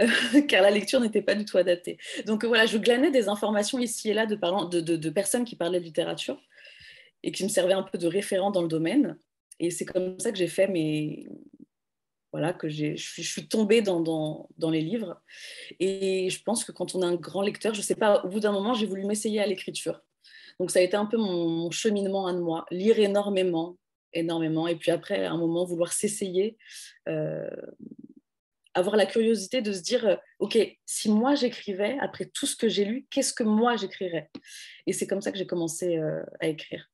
euh, car la lecture n'était pas du tout adaptée. Donc voilà, je glanais des informations ici et là de, de, personnes qui parlaient de littérature et qui me servaient un peu de référent dans le domaine. Et c'est comme ça que j'ai fait mes... Voilà, que je suis tombée dans, dans, les livres. Et je pense que quand on est un grand lecteur, je ne sais pas, au bout d'un moment, j'ai voulu m'essayer à l'écriture. Donc ça a été un peu mon cheminement à moi, lire énormément, énormément. Et puis après, un moment, vouloir s'essayer, euh, avoir la curiosité de se dire, euh, OK, si moi j'écrivais, après tout ce que j'ai lu, qu'est-ce que moi j'écrirais? Et c'est comme ça que j'ai commencé euh, à écrire.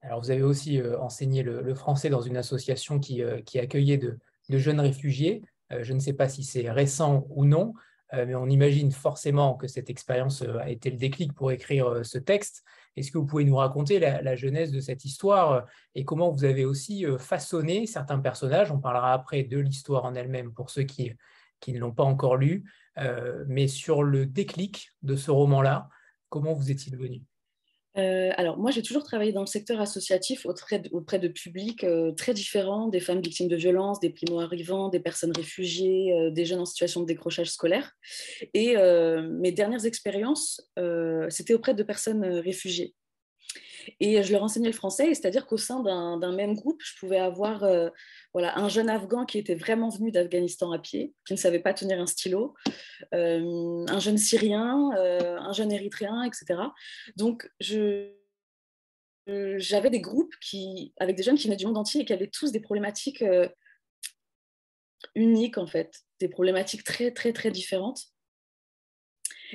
Alors, vous avez aussi enseigné le, français dans une association qui, qui accueillait de, jeunes réfugiés. je ne sais pas si c'est récent ou non, mais on imagine forcément que cette expérience a été le déclic pour écrire ce texte. Est-ce que vous pouvez nous raconter la, genèse de cette histoire euh, et comment vous avez aussi euh, façonné certains personnages? On parlera après de l'histoire en elle-même pour ceux qui, qui ne l'ont pas encore lu, euh, mais sur le déclic de ce roman-là, comment vous est-il venu? Alors, moi, j'ai toujours travaillé dans le secteur associatif auprès de, publics très différents, des femmes victimes de violences, des primo-arrivants, des personnes réfugiées, des jeunes en situation de décrochage scolaire. Et mes dernières expériences, c'était auprès de personnes réfugiées. Et je leur enseignais le français, c'est-à-dire qu'au sein d'un même groupe, je pouvais avoir euh, voilà, un jeune Afghan qui était vraiment venu d'Afghanistan à pied, qui ne savait pas tenir un stylo, euh, un jeune Syrien, euh, un jeune Érythréen, etc. Donc, j'avais des groupes qui, avec des jeunes qui venaient du monde entier et qui avaient tous des problématiques uniques, en fait, des problématiques très, très, très différentes.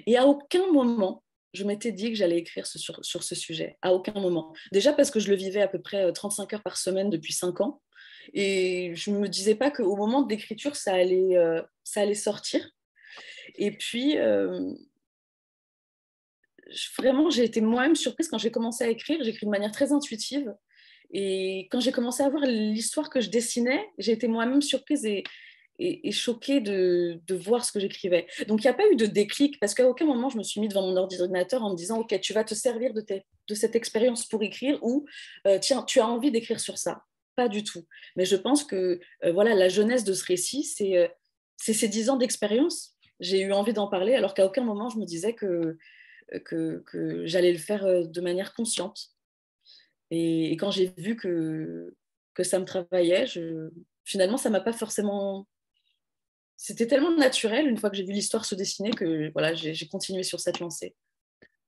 Et à aucun moment, je m'étais dit que j'allais écrire sur, ce sujet, à aucun moment. Déjà parce que je le vivais à peu près 35 euh, heures par semaine depuis 5 ans. Et je ne me disais pas qu'au moment de l'écriture, ça, allait, euh, sortir. Et puis, euh, vraiment, j'ai été moi-même surprise quand j'ai commencé à écrire. J'écris de manière très intuitive. Et quand j'ai commencé à voir l'histoire que je dessinais, j'ai été moi-même surprise et, et, choquée de, voir ce que j'écrivais. Donc, il n'y a pas eu de déclic parce qu'à aucun moment, je me suis mis devant mon ordinateur en me disant, OK, tu vas te servir de, de cette expérience pour écrire ou, euh, tiens, tu as envie d'écrire sur ça. Pas du tout. Mais je pense que euh, voilà, la jeunesse de ce récit, euh, c'est ces dix ans d'expérience. J'ai eu envie d'en parler alors qu'à aucun moment, je me disais que, que, que j'allais le faire de manière consciente. Et, et quand j'ai vu que, que ça me travaillait, finalement, ça m'a pas forcément c'était tellement naturel une fois que j'ai vu l'histoire se dessiner que voilà, j'ai continué sur cette lancée.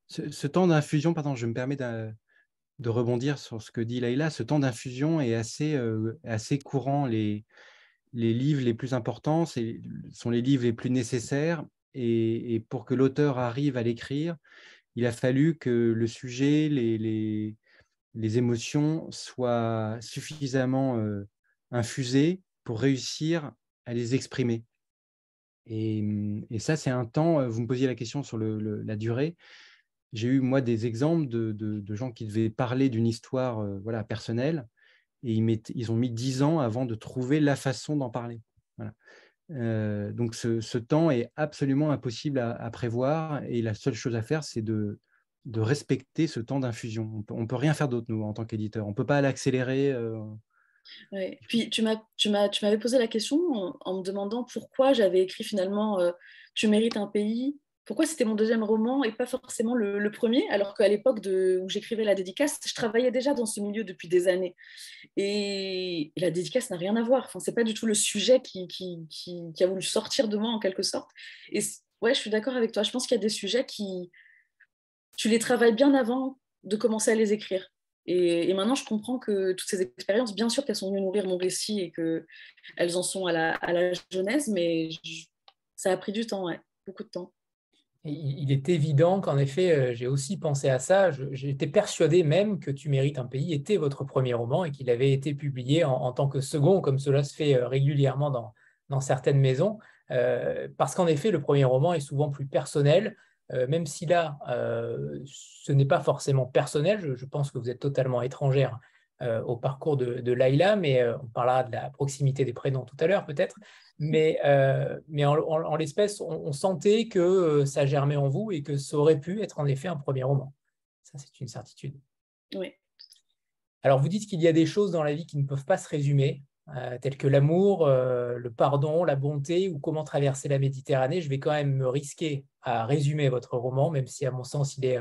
Ce, temps d'infusion, pardon, je me permets de, rebondir sur ce que dit Laïla, ce temps d'infusion est assez, euh, assez courant. Les, les livres les plus importants sont les livres les plus nécessaires et, pour que l'auteur arrive à l'écrire, il a fallu que le sujet, les, les, les émotions soient suffisamment euh, infusées pour réussir à les exprimer. Mmh, et, ça, c'est un temps, vous me posiez la question sur la durée, j'ai eu, moi, des exemples de, gens qui devaient parler d'une histoire voilà, personnelle et ils, ont mis dix ans avant de trouver la façon d'en parler. donc ce, temps est absolument impossible à, prévoir et la seule chose à faire, c'est de, de respecter ce temps d'infusion. On ne peut rien faire d'autre, nous, en tant qu'éditeur. On ne peut pas l'accélérer. Ouais. Puis tu m'avais posé la question en, me demandant pourquoi j'avais écrit finalement Tu mérites un pays pourquoi c'était mon deuxième roman et pas forcément le, premier, alors qu'à l'époque où j'écrivais la dédicace, je travaillais déjà dans ce milieu depuis des années. Et, la dédicace n'a rien à voir. Enfin, c'est pas du tout le sujet qui, qui, qui, a voulu sortir de moi en quelque sorte. Et ouais, je suis d'accord avec toi. Je pense qu'il y a des sujets qui, tu les travailles bien avant de commencer à les écrire. Et, maintenant, je comprends que toutes ces expériences, bien sûr qu'elles sont venues nourrir mon récit et qu'elles en sont à la, à la genèse, mais ça a pris du temps, beaucoup de temps il est évident qu'en effet, euh, j'ai aussi pensé à ça. J'étais persuadé même que Tu mérites un pays était votre premier roman et qu'il avait été publié en, tant que second, comme cela se fait euh, régulièrement dans, certaines maisons. Euh, parce qu'en effet, le premier roman est souvent plus personnel, même si là, ce n'est pas forcément personnel. Je, pense que vous êtes totalement étrangère au parcours de, de Laïla, mais on parlera de la proximité des prénoms tout à l'heure peut-être. Mais, euh, mais en, l'espèce, on, sentait que euh, ça germait en vous et que ça aurait pu être en effet un premier roman. Ça, c'est une certitude. Oui. Alors, vous dites qu'il y a des choses dans la vie qui ne peuvent pas se résumer, euh, telles que l'amour, le pardon, la bonté ou comment traverser la Méditerranée. Je vais quand même me risquer à résumer votre roman, même si, à mon sens, il est,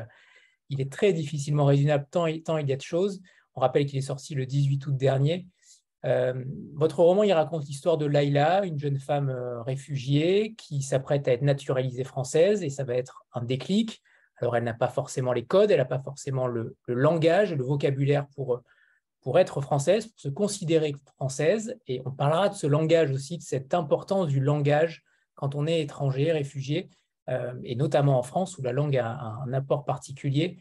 il est très difficilement résumable tant, tant il y a de choses. On rappelle qu'il est sorti le 18 août dernier. Euh, votre roman, il raconte l'histoire de Laila, une jeune femme euh, réfugiée qui s'apprête à être naturalisée française et ça va être un déclic. Alors, elle n'a pas forcément les codes, elle n'a pas forcément le, langage, le vocabulaire pour, pour être française, pour se considérer française. Et on parlera de ce langage aussi, de cette importance du langage quand on est étranger, réfugié, euh, et notamment en France où la langue a un, apport particulier.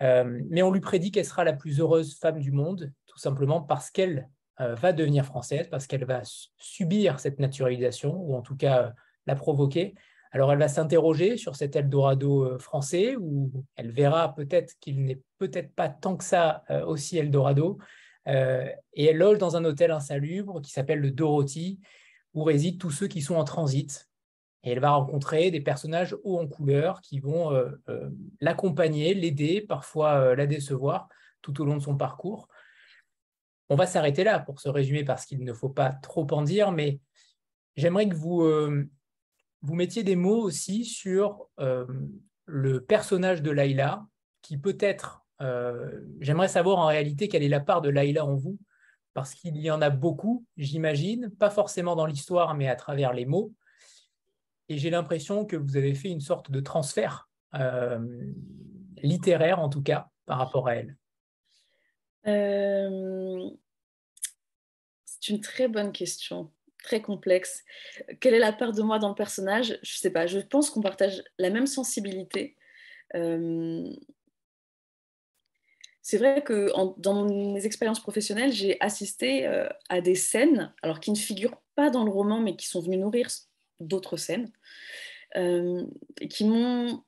mais on lui prédit qu'elle sera la plus heureuse femme du monde, tout simplement parce qu'elle euh, va devenir française parce qu'elle va subir cette naturalisation, ou en tout cas euh, la provoquer. Alors elle va s'interroger sur cet Eldorado euh, français, où elle verra peut-être qu'il n'est peut-être pas tant que ça aussi Eldorado, et elle loge dans un hôtel insalubre qui s'appelle le Dorothy, où résident tous ceux qui sont en transit. Et elle va rencontrer des personnages hauts en couleur qui vont l'accompagner, l'aider, parfois la décevoir tout au long de son parcours. On va s'arrêter là pour se résumer parce qu'il ne faut pas trop en dire, mais j'aimerais que vous, euh, mettiez des mots aussi sur euh, le personnage de Laïla, qui peut-être, euh, j'aimerais savoir en réalité quelle est la part de Laïla en vous, parce qu'il y en a beaucoup, j'imagine, pas forcément dans l'histoire, mais à travers les mots. Et j'ai l'impression que vous avez fait une sorte de transfert littéraire, en tout cas, par rapport à elle. Euh, c'est une très bonne question, très complexe. Quelle est la part de moi dans le personnage? Je ne sais pas, je pense qu'on partage la même sensibilité. Euh, c'est vrai que dans mes expériences professionnelles, j'ai assisté euh, à des scènes, alors qui ne figurent pas dans le roman, mais qui sont venues nourrir d'autres scènes, qui m'ont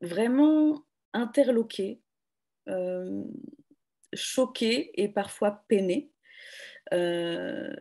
vraiment interloqué choquée et parfois peinée. Euh,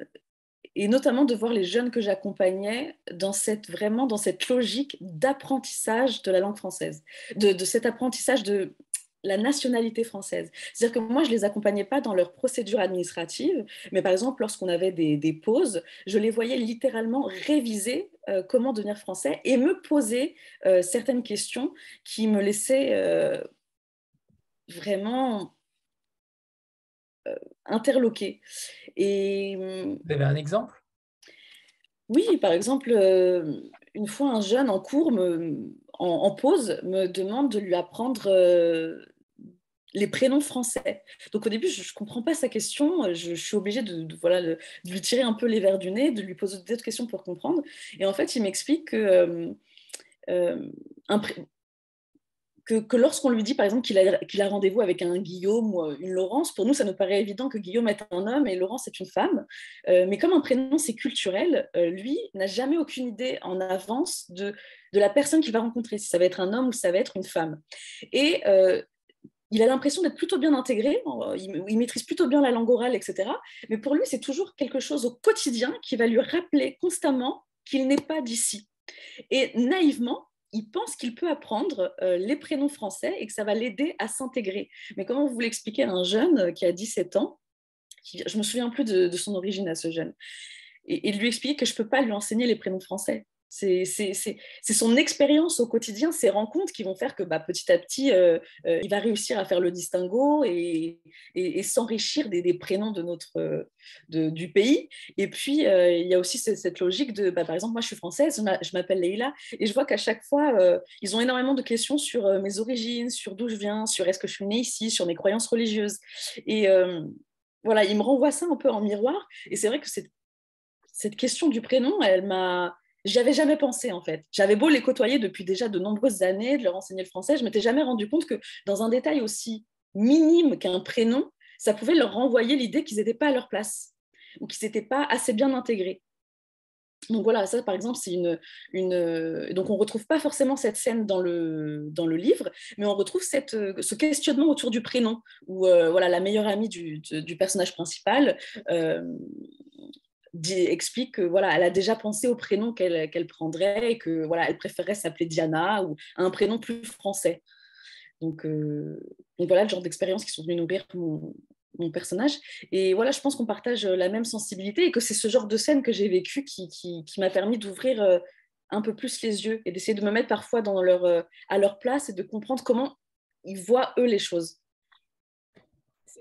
et notamment de voir les jeunes que j'accompagnais dans cette vraiment dans cette logique d'apprentissage de la langue française, de, cet apprentissage de la nationalité française. C'est-à-dire que moi, je les accompagnais pas dans leur procédure administrative, mais par exemple, lorsqu'on avait des, pauses, je les voyais littéralement réviser euh, comment devenir français et me poser euh, certaines questions qui me laissaient vraiment euh, interloqué. Et, hum, Vous avez un exemple? Oui, par exemple, une fois un jeune en cours, me, en, pause, me demande de lui apprendre euh, les prénoms français. Donc au début, je ne comprends pas sa question, je, suis obligée de, voilà, de, lui tirer un peu les verres du nez, de lui poser d'autres questions pour comprendre. Et en fait, il m'explique que, que, lorsqu'on lui dit, par exemple, qu'il a, rendez-vous avec un Guillaume ou une Laurence, pour nous, ça nous paraît évident que Guillaume est un homme et Laurence est une femme. mais comme un prénom, c'est culturel, lui n'a jamais aucune idée en avance de, de la personne qu'il va rencontrer, si ça va être un homme ou si ça va être une femme. Et il a l'impression d'être plutôt bien intégré, il, maîtrise plutôt bien la langue orale, etc. Mais pour lui, c'est toujours quelque chose au quotidien qui va lui rappeler constamment qu'il n'est pas d'ici. Et naïvement, il pense qu'il peut apprendre euh, les prénoms français et que ça va l'aider à s'intégrer. Mais comment vous l'expliquez à un jeune qui a 17 ans Je ne me souviens plus de, son origine à ce jeune. Et, et lui expliquer que je ne peux pas lui enseigner les prénoms français? C'est son expérience au quotidien, ces rencontres qui vont faire que bah, petit à petit, euh, euh, il va réussir à faire le distinguo et, s'enrichir des, prénoms de notre, du pays. Et puis, euh, il y a aussi cette, logique de, bah, par exemple, moi je suis française, je m'appelle Leïla, et je vois qu'à chaque fois, ils ont énormément de questions sur mes origines, sur d'où je viens, sur est-ce que je suis née ici, sur mes croyances religieuses. Et voilà, ils me renvoient ça un peu en miroir. Et c'est vrai que cette, cette question du prénom, elle m'a J'y avais jamais pensé en fait. J'avais beau les côtoyer depuis déjà de nombreuses années, de leur enseigner le français, je m'étais jamais rendu compte que dans un détail aussi minime qu'un prénom, ça pouvait leur renvoyer l'idée qu'ils n'étaient pas à leur place ou qu'ils n'étaient pas assez bien intégrés. Donc voilà, ça par exemple, c'est une, une, Donc on ne retrouve pas forcément cette scène dans le, dans le livre, mais on retrouve cette, ce questionnement autour du prénom, où euh, voilà, la meilleure amie du, du personnage principal euh, explique que voilà, elle a déjà pensé au prénom qu'elle prendrait et que voilà, elle préférerait s'appeler Diana ou un prénom plus français. Donc, euh, donc voilà le genre d'expériences qui sont venues nourrir mon, mon personnage. Et voilà, je pense qu'on partage la même sensibilité et que c'est ce genre de scène que j'ai vécu qui, qui, m'a permis d'ouvrir euh, un peu plus les yeux et d'essayer de me mettre parfois dans leur, euh, à leur place et de comprendre comment ils voient eux les choses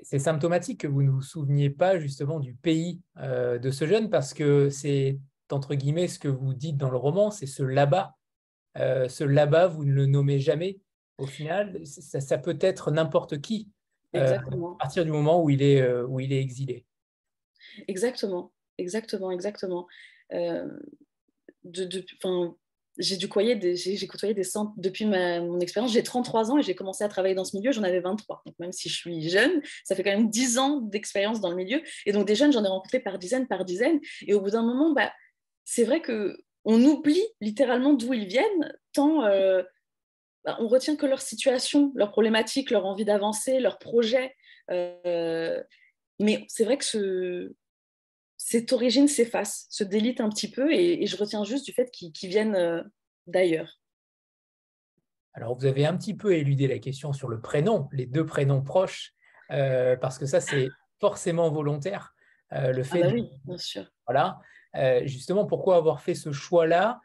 c'est symptomatique que vous ne vous souveniez pas justement du pays euh, de ce jeune parce que c'est entre guillemets ce que vous dites dans le roman, c'est ce là-bas. Euh, ce là-bas, vous ne le nommez jamais. Au final, ça, peut être n'importe qui euh, à partir du moment où il est, où il est exilé. Exactement, exactement, exactement. de, de, j'ai dû côtoyer côtoyé des centres depuis mon expérience. J'ai 33 ans et j'ai commencé à travailler dans ce milieu, j'en avais 23. Donc même si je suis jeune, ça fait quand même 10 ans d'expérience dans le milieu. Et donc des jeunes, j'en ai rencontré par dizaines, par dizaines. Et au bout d'un moment, bah, c'est vrai que on oublie littéralement d'où ils viennent, tant euh, bah, on retient que leur situation, leurs problématiques, leur envie d'avancer, leurs projets. Euh, mais c'est vrai que ce, cette origine s'efface, se délite un petit peu, et, je retiens juste du fait qu'ils viennent euh, d'ailleurs. Alors, vous avez un petit peu éludé la question sur le prénom, les deux prénoms proches, euh, parce que ça, c'est forcément volontaire. Euh, le fait ah bah oui, bien sûr. Voilà. justement, pourquoi avoir fait ce choix-là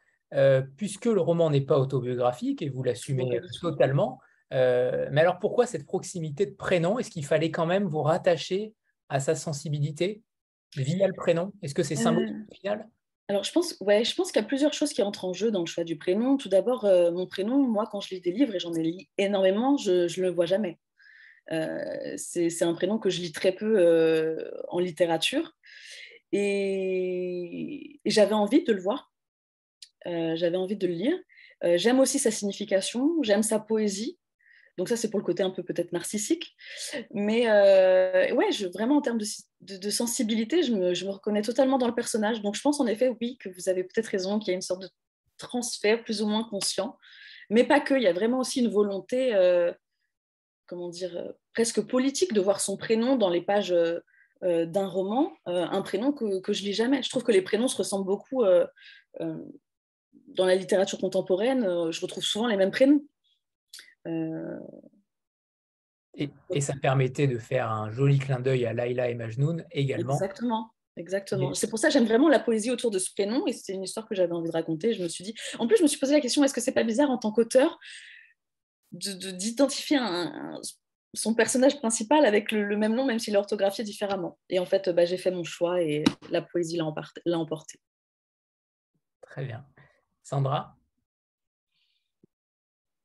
Puisque le roman n'est pas autobiographique, et vous l'assumez totalement. mais alors, pourquoi cette proximité de prénom Est-ce qu'il fallait quand même vous rattacher à sa sensibilité? Via le prénom Est-ce que c'est symbolique euh, au final? alors, je pense, ouais, je pense qu'il y a plusieurs choses qui entrent en jeu dans le choix du prénom. Tout d'abord, euh, mon prénom, moi, quand je lis des livres, et j'en ai lu énormément, je ne le vois jamais. Euh, c'est un prénom que je lis très peu en littérature. Et, et j'avais envie de le voir. j'avais envie de le lire. j'aime aussi sa signification, j'aime sa poésie. Donc ça, c'est pour le côté un peu peut-être narcissique. Mais euh, ouais, vraiment en termes de, sensibilité, je me, reconnais totalement dans le personnage. Donc je pense en effet, oui, que vous avez peut-être raison, qu'il y a une sorte de transfert plus ou moins conscient. Mais pas que, il y a vraiment aussi une volonté, euh, comment dire, euh, presque politique de voir son prénom dans les pages d'un roman, un prénom que, que je lis jamais. Je trouve que les prénoms se ressemblent beaucoup dans la littérature contemporaine. je retrouve souvent les mêmes prénoms. Euh, et, ça permettait de faire un joli clin d'œil à Laila et Majnoun également. Exactement. Exactement. C'est pour ça que j'aime vraiment la poésie autour de ce prénom et c'est une histoire que j'avais envie de raconter. Je me suis dit, en plus, je me suis posé la question est-ce que c'est pas bizarre en tant qu'auteur d'identifier son personnage principal avec le, même nom, même s'il est orthographié différemment? Et en fait, bah, j'ai fait mon choix et la poésie l'a emporté. Très bien. Sandra?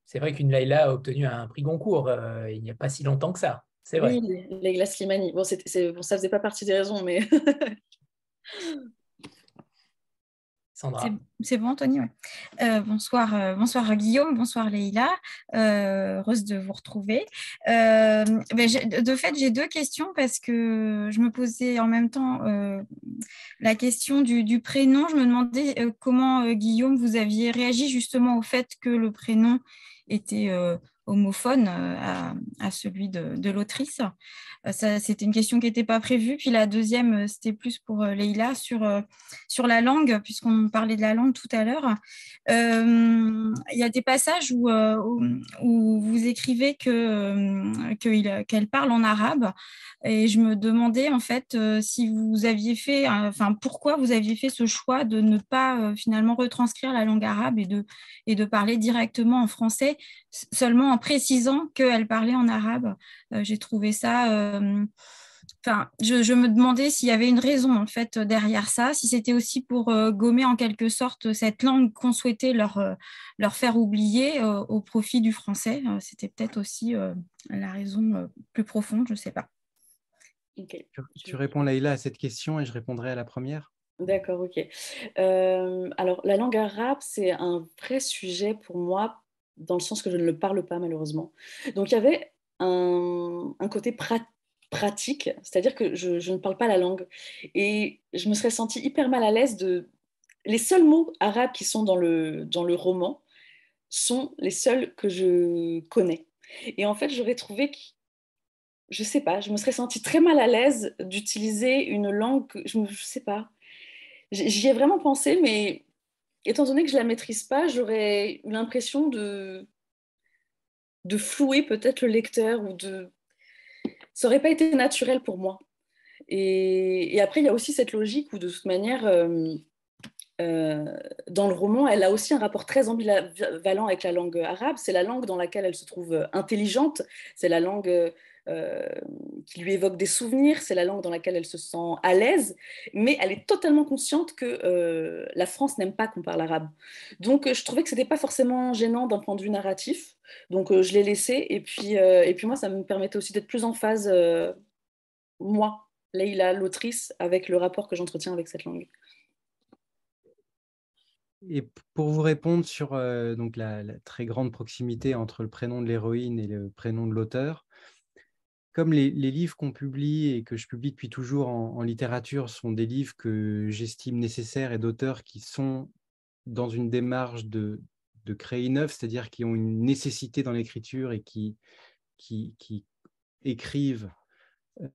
C'est vrai qu'une Laila a obtenu un prix Goncourt euh, il n'y a pas si longtemps que ça. C'est vrai. Oui, les glaces Slimani. Bon, bon, ça faisait pas partie des raisons, mais. C'est bon, Anthony euh, bonsoir, euh, bonsoir Guillaume, bonsoir Leïla. Euh, heureuse de vous retrouver. Ben, de fait, j'ai deux questions parce que je me posais en même temps la question du, prénom. Je me demandais comment, Guillaume, vous aviez réagi justement au fait que le prénom était homophone euh, à, celui de, l'autrice. Euh, c'était une question qui n'était pas prévue. Puis la deuxième, euh, c'était plus pour Leïla sur, sur la langue, puisqu'on parlait de la langue tout à l'heure. Il y a des passages où, où, vous écrivez qu'elle parle en arabe. Et je me demandais en fait si vous aviez fait, enfin pourquoi vous aviez fait ce choix de ne pas finalement retranscrire la langue arabe et de, et de parler directement en français, seulement en précisant qu'elle parlait en arabe. Euh, j'ai trouvé ça. Euh, enfin, je, me demandais s'il y avait une raison en fait derrière ça, si c'était aussi pour euh, gommer en quelque sorte cette langue qu'on souhaitait leur, leur faire oublier au profit du français. c'était peut-être aussi la raison plus profonde, je ne sais pas. Tu, réponds Laïla à cette question et je répondrai à la première. D'accord, ok. alors, la langue arabe, c'est un vrai sujet pour moi dans le sens que je ne le parle pas malheureusement. Donc il y avait un, côté pratique, c'est-à-dire que je, ne parle pas la langue. Et je me serais sentie hyper mal à l'aise de... Les seuls mots arabes qui sont dans le, dans le roman sont les seuls que je connais. Et en fait, j'aurais trouvé que, je sais pas, je me serais sentie très mal à l'aise d'utiliser une langue, que, je ne sais pas. J'y ai vraiment pensé, mais étant donné que je ne la maîtrise pas, j'aurais eu l'impression de, de flouer peut-être le lecteur ou de... Ça n'aurait pas été naturel pour moi. Et, après, il y a aussi cette logique où de toute manière, euh, euh, dans le roman, elle a aussi un rapport très ambivalent avec la langue arabe. C'est la langue dans laquelle elle se trouve intelligente, c'est la langue euh, qui lui évoque des souvenirs, c'est la langue dans laquelle elle se sent à l'aise, mais elle est totalement consciente que euh, la France n'aime pas qu'on parle arabe. Donc euh, je trouvais que ce n'était pas forcément gênant d'un point de vue narratif, donc je l'ai laissé, et puis, et puis moi ça me permettait aussi d'être plus en phase, moi, Leïla, l'autrice, avec le rapport que j'entretiens avec cette langue. Et pour vous répondre sur donc la, très grande proximité entre le prénom de l'héroïne et le prénom de l'auteur, comme les, livres qu'on publie et que je publie depuis toujours en, littérature sont des livres que j'estime nécessaires et d'auteurs qui sont dans une démarche de, créer une œuvre, c'est-à-dire qui ont une nécessité dans l'écriture et qui, qui, écrivent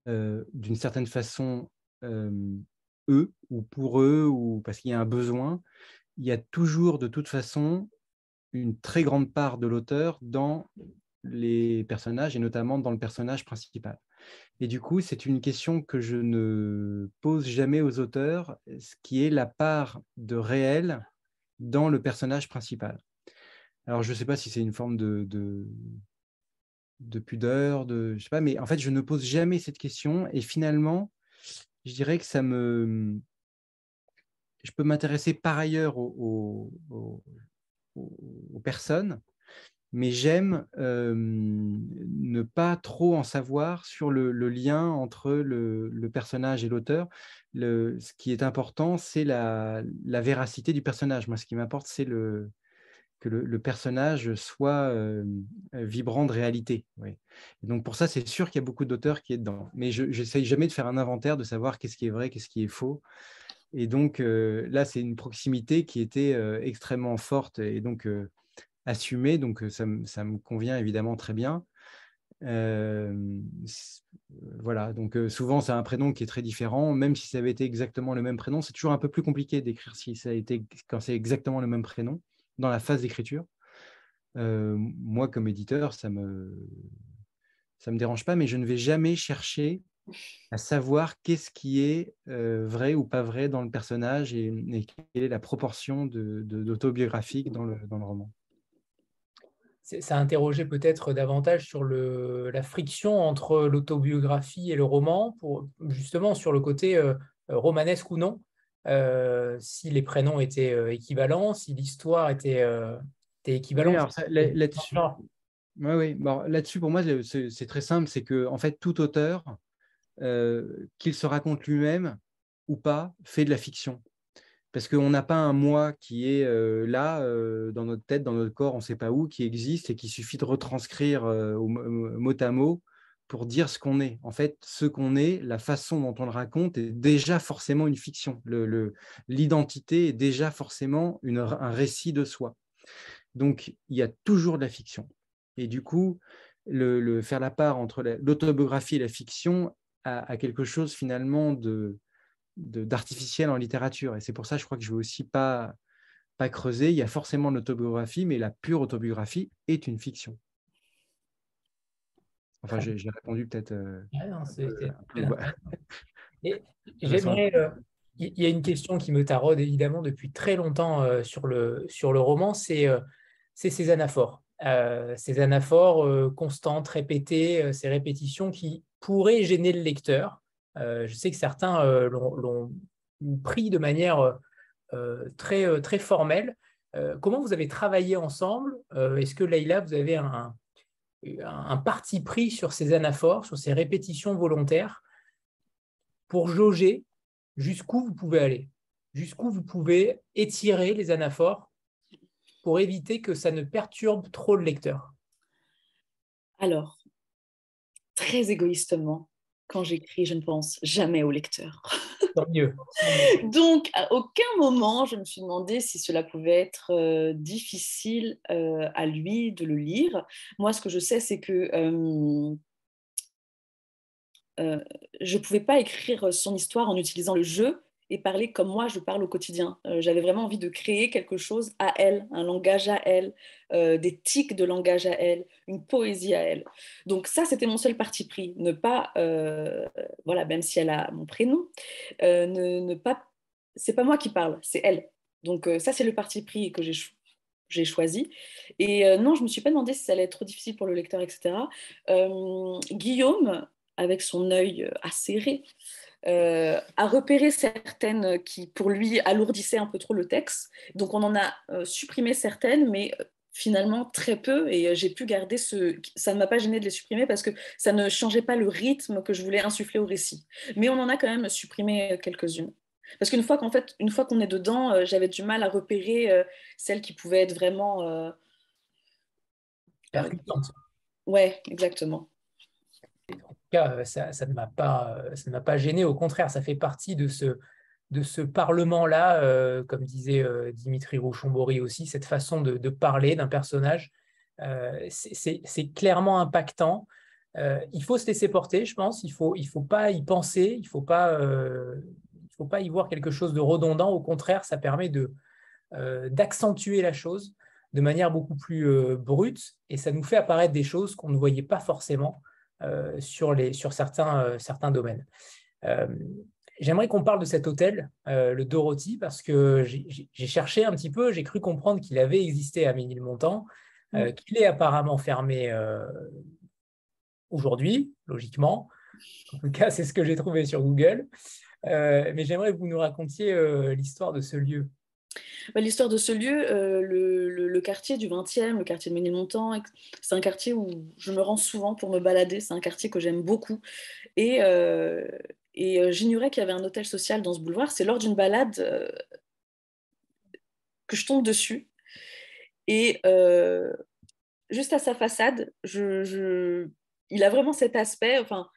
euh, d'une certaine façon euh, eux ou pour eux ou parce qu'il y a un besoin, il y a toujours de toute façon une très grande part de l'auteur dans les personnages et notamment dans le personnage principal. Et du coup, c'est une question que je ne pose jamais aux auteurs, ce qui est la part de réel dans le personnage principal. Alors, je ne sais pas si c'est une forme de, de, pudeur, de, je sais pas, mais en fait, je ne pose jamais cette question et finalement, je dirais que ça me... Je peux m'intéresser par ailleurs aux, aux personnes, mais j'aime ne pas trop en savoir sur le, lien entre le, personnage et l'auteur. Ce qui est important, c'est la, véracité du personnage. Moi, ce qui m'importe, c'est que le, personnage soit vibrant de réalité. donc pour ça, c'est sûr qu'il y a beaucoup d'auteurs qui est dedans. Mais je n'essaye jamais de faire un inventaire, de savoir qu'est-ce qui est vrai, qu'est-ce qui est faux. Et donc là, c'est une proximité qui était extrêmement forte. Et donc assumé, donc ça, me convient évidemment très bien. voilà, donc souvent c'est un prénom qui est très différent, même si ça avait été exactement le même prénom, c'est toujours un peu plus compliqué d'écrire si ça a été quand c'est exactement le même prénom dans la phase d'écriture. moi, comme éditeur, ça me ça me dérange pas, mais je ne vais jamais chercher à savoir qu'est-ce qui est vrai ou pas vrai dans le personnage et, quelle est la proportion d'autobiographique dans le, dans le roman ça interrogeait peut-être davantage sur le, la friction entre l'autobiographie et le roman, pour, justement sur le côté euh, romanesque ou non, euh, si les prénoms étaient euh, équivalents, si l'histoire était, équivalente. là-dessus, oui, là-dessus, pour moi, c'est très simple, c'est que en fait, tout auteur, qu'il se raconte lui-même ou pas, fait de la fiction. Parce qu'on n'a pas un moi qui est là, dans notre tête, dans notre corps, on ne sait pas où, qui existe et qu'il suffit de retranscrire au mot à mot pour dire ce qu'on est. En fait, ce qu'on est, la façon dont on le raconte est déjà forcément une fiction. L'identité est déjà forcément un récit de soi. Donc, il y a toujours de la fiction. Et du coup, faire la part entre l'autobiographie et la fiction a quelque chose finalement de, d'artificiel en littérature. Et c'est pour ça, je crois que je ne veux aussi pas, pas creuser. Il y a forcément l'autobiographie, mais la pure autobiographie est une fiction. Enfin, j'ai répondu peut-être. j'aimerais. il y a une question qui me taraude évidemment depuis très longtemps euh, sur, le, sur le roman, c'est euh, ces anaphores. Euh, ces anaphores constantes, répétées, ces répétitions qui pourraient gêner le lecteur. Euh, je sais que certains euh, l'ont pris de manière euh, très, très formelle. comment vous avez travaillé ensemble? Est-ce que Leïla, vous avez un, un parti pris sur ces anaphores, sur ces répétitions volontaires, pour jauger jusqu'où vous pouvez aller, jusqu'où vous pouvez étirer les anaphores pour éviter que ça ne perturbe trop le lecteur? Alors, très égoïstement, quand j'écris, je ne pense jamais au lecteur. Tant mieux. Donc, à aucun moment, je me suis demandé si cela pouvait être euh, difficile euh, à lui de le lire. Moi, ce que je sais, c'est que euh, je ne pouvais pas écrire son histoire en utilisant le jeu, et parler comme moi je parle au quotidien. Euh, j'avais vraiment envie de créer quelque chose à elle, un langage à elle, euh, des tics de langage à elle, une poésie à elle. Donc ça, c'était mon seul parti pris. Ne pas, euh, voilà, même si elle a mon prénom, ne, ne, pas, c'est pas moi qui parle, c'est elle. Donc ça, c'est le parti pris que j'ai j'ai choisi. Et non, je me suis pas demandé si ça allait être trop difficile pour le lecteur, etc. Guillaume, avec son œil acéré, euh, a repéré certaines qui, pour lui, alourdissaient un peu trop le texte. Donc, on en a euh, supprimé certaines, mais euh, finalement très peu. Et j'ai pu garder ce. Ça ne m'a pas gêné de les supprimer parce que ça ne changeait pas le rythme que je voulais insuffler au récit. Mais on en a quand même supprimé quelques-unes. Parce qu'une fois qu'en fait, une fois qu'on est dedans, j'avais du mal à repérer celles qui pouvaient être vraiment. Ouais, exactement cas, ça, ne m'a pas, ça ne m'a pas gêné. Au contraire, ça fait partie de ce, de ce parlement-là, euh, comme disait euh, Dimitri Rouchon-Bory aussi, cette façon de, parler d'un personnage. Euh, c'est clairement impactant. il faut se laisser porter, je pense. Il ne faut, il faut pas y penser. Il ne faut, pas, y voir quelque chose de redondant. Au contraire, ça permet d'accentuer la chose de manière beaucoup plus brute et ça nous fait apparaître des choses qu'on ne voyait pas forcément euh, sur, les, sur certains, euh, certains domaines. Euh, j'aimerais qu'on parle de cet hôtel, le Dorothy, parce que j'ai cherché un petit peu, j'ai cru comprendre qu'il avait existé à Ménilmontant, montant qu'il est apparemment fermé aujourd'hui, logiquement. En tout cas, c'est ce que j'ai trouvé sur Google. mais j'aimerais que vous nous racontiez l'histoire de ce lieu. Bah, l'histoire de ce lieu, euh, le, quartier du 20e, le quartier de Ménilmontant, c'est un quartier où je me rends souvent pour me balader. C'est un quartier que j'aime beaucoup. Et, euh, euh, j'ignorais qu'il y avait un hôtel social dans ce boulevard. C'est lors d'une balade que je tombe dessus. Et juste à sa façade, il a vraiment cet aspect. Enfin,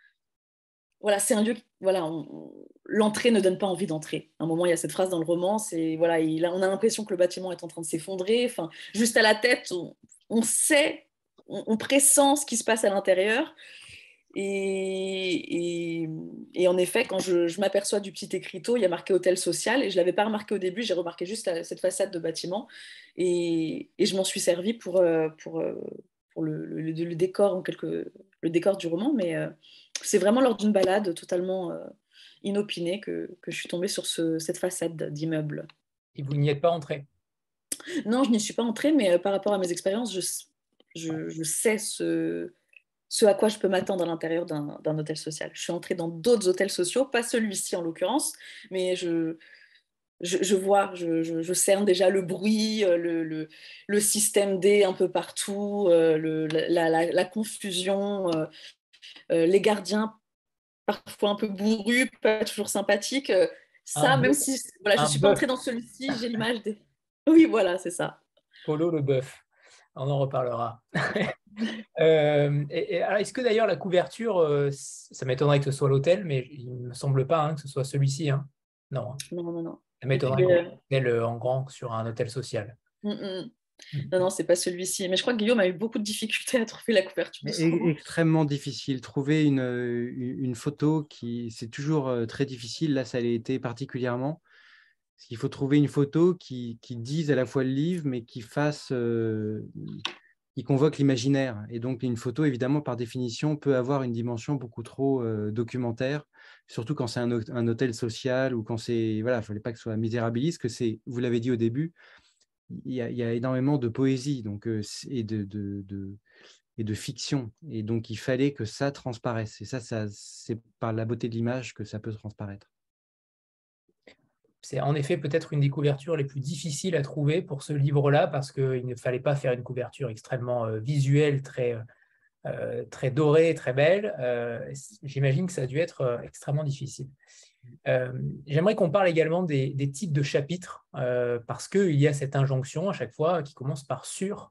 voilà, c'est un lieu, voilà, l'entrée ne donne pas envie d'entrer. À un moment, il y a cette phrase dans le roman, c'est voilà, on a l'impression que le bâtiment est en train de s'effondrer. Enfin, juste à la tête, on, sait, on, pressent ce qui se passe à l'intérieur. Et, en effet, quand je, m'aperçois du petit écriteau, il y a marqué hôtel social, et je l'avais pas remarqué au début, j'ai remarqué juste cette façade de bâtiment, et, je m'en suis servi pour, euh, pour, euh, pour le, décor, en quelque, le décor du roman, mais euh, c'est vraiment lors d'une balade totalement euh, inopinée que, que, je suis tombée sur ce, cette façade d'immeuble. Et vous n'y êtes pas entrée? Non, je n'y suis pas entrée, mais euh, par rapport à mes expériences, je, je, je, sais ce, ce à quoi je peux m'attendre à l'intérieur d'un hôtel social. Je suis entrée dans d'autres hôtels sociaux, pas celui-ci en l'occurrence, mais je, je, vois, je, je, cerne déjà le bruit, euh, le, le, le, système D un peu partout, le, la, la, la, confusion, euh, les gardiens, parfois un peu bourrus, pas toujours sympathiques. Euh, Ça, même si voilà, je ne suis pas entrée dans celui-ci, j'ai l'image des. Oui, voilà, c'est ça. Polo le bœuf. On en reparlera. Euh, est-ce que d'ailleurs la couverture, euh, ça m'étonnerait que ce soit l'hôtel, mais il ne me semble pas hein, que ce soit celui-ci. Hein. Non. Non, non, non. Ça m'étonnerait euh... en grand sur un hôtel social. Mm, mm. Mm. Non, non, c'est pas celui-ci. Mais je crois que Guillaume a eu beaucoup de difficultés à trouver la couverture. extrêmement difficile. Trouver une, une photo qui, c'est toujours euh, très difficile. Là, ça a été particulièrement. Parce qu'il faut trouver une photo qui, qui, dise à la fois le livre, mais qui fasse, euh, qui convoque l'imaginaire. Et donc, une photo, évidemment, par définition, peut avoir une dimension beaucoup trop euh, documentaire, surtout quand c'est un, un, hôtel social ou quand c'est, voilà, il ne fallait pas que ce soit misérabiliste, que c'est, vous l'avez dit au début, il y, a, énormément de poésie donc, et, de, fiction. Et donc, il fallait que ça transparaisse. Et ça, c'est par la beauté de l'image que ça peut transparaître. C'est en effet peut-être une des couvertures les plus difficiles à trouver pour ce livre-là, parce qu'il ne fallait pas faire une couverture extrêmement visuelle, très, très dorée, très belle. J'imagine que ça a dû être extrêmement difficile. Euh, j'aimerais qu'on parle également des, types de chapitres, euh, parce qu'il y a cette injonction à chaque fois qui commence par sur,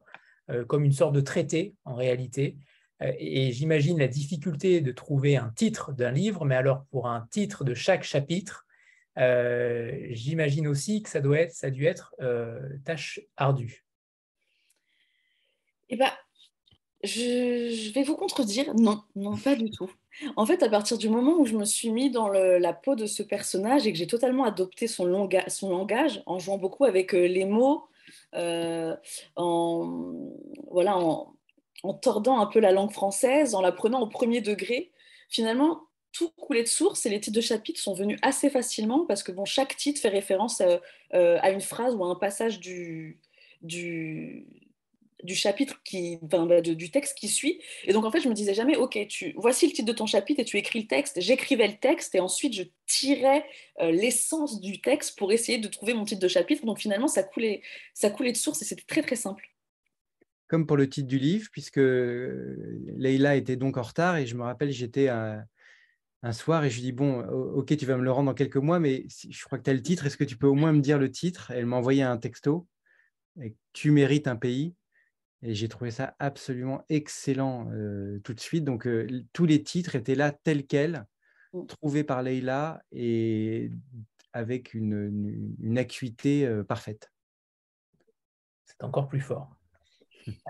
euh, comme une sorte de traité en réalité. et j'imagine la difficulté de trouver un titre d'un livre, mais alors pour un titre de chaque chapitre, j'imagine aussi que ça doit être, ça a dû être tâche ardue. Eh ben, je, vais vous contredire. Non, non, pas du tout. En fait, à partir du moment où je me suis mis dans la peau de ce personnage et que j'ai totalement adopté son, langage en jouant beaucoup avec euh, les mots, euh, en, voilà, en, tordant un peu la langue française, en la prenant au premier degré, finalement, tout coulait de source et les titres de chapitres sont venus assez facilement parce que bon, chaque titre fait référence à, euh, à une phrase ou à un passage du, du chapitre qui, bah, du texte qui suit. Et donc en fait, je me disais jamais, ok, tu voici le titre de ton chapitre et tu écris le texte. J'écrivais le texte et ensuite je tirais euh, l'essence du texte pour essayer de trouver mon titre de chapitre. Donc finalement, ça coulait, ça coulait de source et c'était très très simple. Comme pour le titre du livre, puisque Leïla était donc en retard et je me rappelle, j'étais un, soir et je lui dis bon, ok, tu vas me le rendre dans quelques mois, mais je crois que tu as le titre. Est-ce que tu peux au moins me dire le titre? Elle m'a envoyé un texto. Et tu mérites un pays. Et j'ai trouvé ça absolument excellent tout de suite. Donc, tous les titres étaient là tels quels, mmh. trouvés par Leïla et avec une, acuité parfaite. C'est encore plus fort.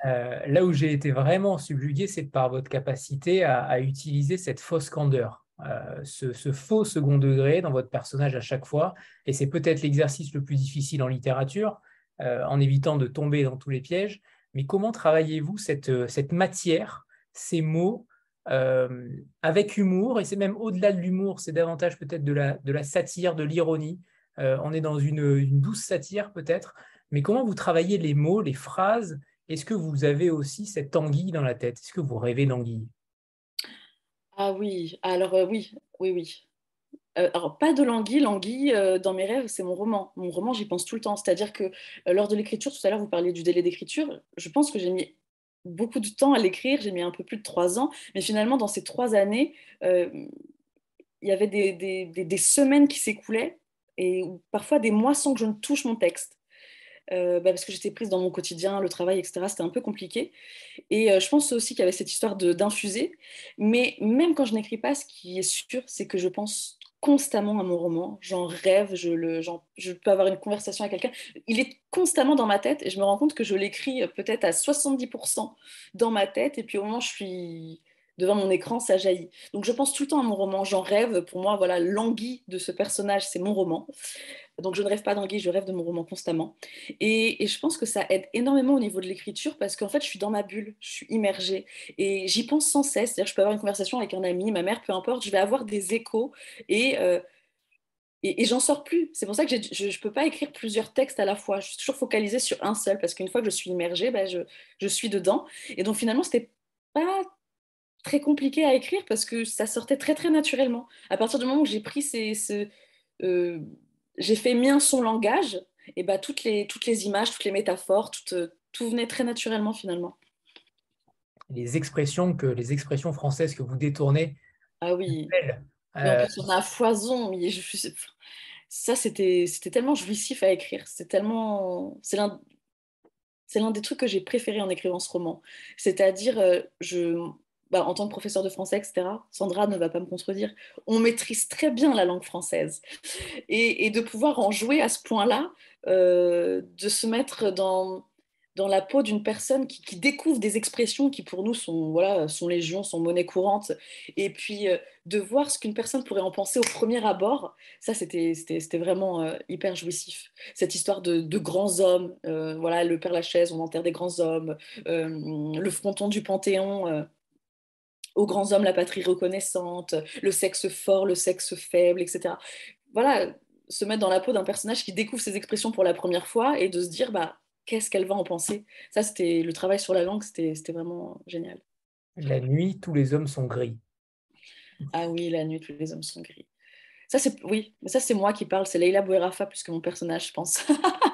là où j'ai été vraiment subjugué, c'est par votre capacité à, utiliser cette fausse candeur, ce, ce, faux second degré dans votre personnage à chaque fois. Et c'est peut-être l'exercice le plus difficile en littérature, en évitant de tomber dans tous les pièges mais comment travaillez-vous cette, euh, matière, ces mots, euh, avec humour, et c'est même au-delà de l'humour, c'est davantage peut-être de la, de la satire, de l'ironie. Euh, on est dans une, douce satire peut-être, mais comment vous travaillez les mots, les phrases? Est-ce que vous avez aussi cette anguille dans la tête? Est-ce que vous rêvez d'anguille? Ah oui, alors oui, oui, oui. Euh, alors, pas de l'anguille. L'anguille, euh, dans mes rêves, c'est mon roman. Mon roman, j'y pense tout le temps. C'est-à-dire que euh, lors de l'écriture, tout à l'heure, vous parliez du délai d'écriture. Je pense que j'ai mis beaucoup de temps à l'écrire. J'ai mis un peu plus de trois ans. Mais finalement, dans ces trois années, il y avait des, semaines qui s'écoulaient et parfois des mois sans que je ne touche mon texte. Bah, parce que j'étais prise dans mon quotidien, le travail, etc. C'était un peu compliqué. Et je pense aussi qu'il y avait cette histoire d'infuser. Mais même quand je n'écris pas, ce qui est sûr, c'est que je pense constamment à mon roman, j'en rêve, je, le, je peux avoir une conversation avec quelqu'un. Il est constamment dans ma tête et je me rends compte que je l'écris euh, peut-être à 70% dans ma tête et puis au moment où je suis devant mon écran, ça jaillit. Donc je pense tout le temps à mon roman, j'en rêve. Pour moi, voilà, l'anguille de ce personnage, c'est mon roman. Donc je ne rêve pas d'anguille, je rêve de mon roman constamment. Et, je pense que ça aide énormément au niveau de l'écriture parce qu'en fait, je suis dans ma bulle, je suis immergée et j'y pense sans cesse. C'est-à-dire, je peux avoir une conversation avec un ami, ma mère, peu importe, je vais avoir des échos et, euh, et, j'en sors plus. C'est pour ça que je ne peux pas écrire plusieurs textes à la fois. Je suis toujours focalisée sur un seul parce qu'une fois que je suis immergée, ben, je, je suis dedans. Et donc finalement, c'était pas très compliqué à écrire parce que ça sortait très très naturellement. À partir du moment où j'ai pris ces, ce, euh, j'ai fait mien son langage, et bah, toutes, les, toutes les images, toutes les métaphores, tout, euh, tout venait très naturellement finalement. Les expressions, que, les expressions françaises que vous détournez. Ah oui. Belles. Euh... on a foison. Je ça, c'était tellement jouissif à écrire. C'est tellement. C'est l'un c'est l'un des trucs que j'ai préféré en écrivant ce roman. C'est-à-dire, je, bah, en tant que professeur de français, etc., Sandra ne va pas me contredire, on maîtrise très bien la langue française. Et, de pouvoir en jouer à ce point-là, euh, de se mettre dans, la peau d'une personne qui, découvre des expressions qui pour nous sont, voilà, sont légion, sont monnaie courante, et puis euh, de voir ce qu'une personne pourrait en penser au premier abord, ça c'était vraiment euh, hyper jouissif. Cette histoire de, grands hommes, voilà, le Père Lachaise, on enterre des grands hommes, le fronton du Panthéon aux grands hommes la patrie reconnaissante, le sexe fort, le sexe faible, etc. Voilà, se mettre dans la peau d'un personnage qui découvre ces expressions pour la première fois et de se dire, bah, qu'est-ce qu'elle va en penser? Ça, c'était le travail sur la langue, c'était vraiment génial. La nuit, tous les hommes sont gris. Ah oui, la nuit, tous les hommes sont gris. Ça, c'est oui, mais ça, c'est moi qui parle, c'est Leila Bouerafa plus que mon personnage, je pense.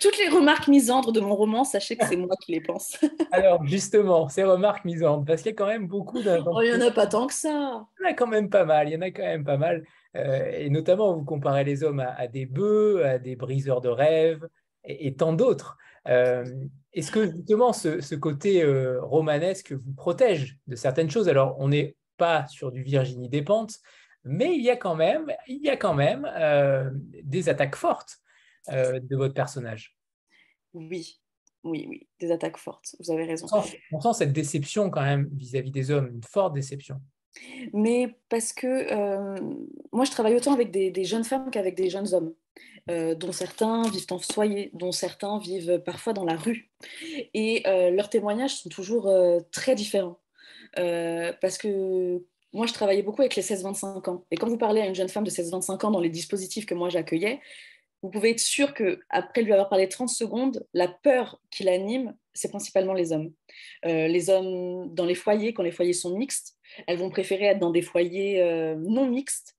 Toutes les remarques misandres de mon roman, sachez que c'est moi qui les pense. Alors, justement, ces remarques misandres, parce qu'il y a quand même beaucoup Oh, il n'y en a pas tant que ça. Il y en a quand même pas mal, il y en a quand même pas mal. Euh, et notamment, vous comparez les hommes à, à, des bœufs, à des briseurs de rêves, et, tant d'autres. Euh, est-ce que justement ce, côté euh, romanesque vous protège de certaines choses? Alors, on n'est pas sur du Virginie Despentes, mais il y a quand même, il y a quand même euh, des attaques fortes de votre personnage. Oui, oui, oui, des attaques fortes, vous avez raison. On sent, cette déception quand même vis-à-vis des hommes, une forte déception. Mais parce que moi, je travaille autant avec des jeunes femmes qu'avec des jeunes hommes. Euh, dont certains vivent en foyer, dont certains vivent parfois dans la rue. Et euh, leurs témoignages sont toujours euh, très différents. parce que moi, je travaillais beaucoup avec les 16-25 ans. Et quand vous parlez à une jeune femme de 16-25 ans dans les dispositifs que moi j'accueillais, vous pouvez être sûr qu'après lui avoir parlé 30 secondes, la peur qui l'anime, c'est principalement les hommes. les hommes dans les foyers, quand les foyers sont mixtes, elles vont préférer être dans des foyers non mixtes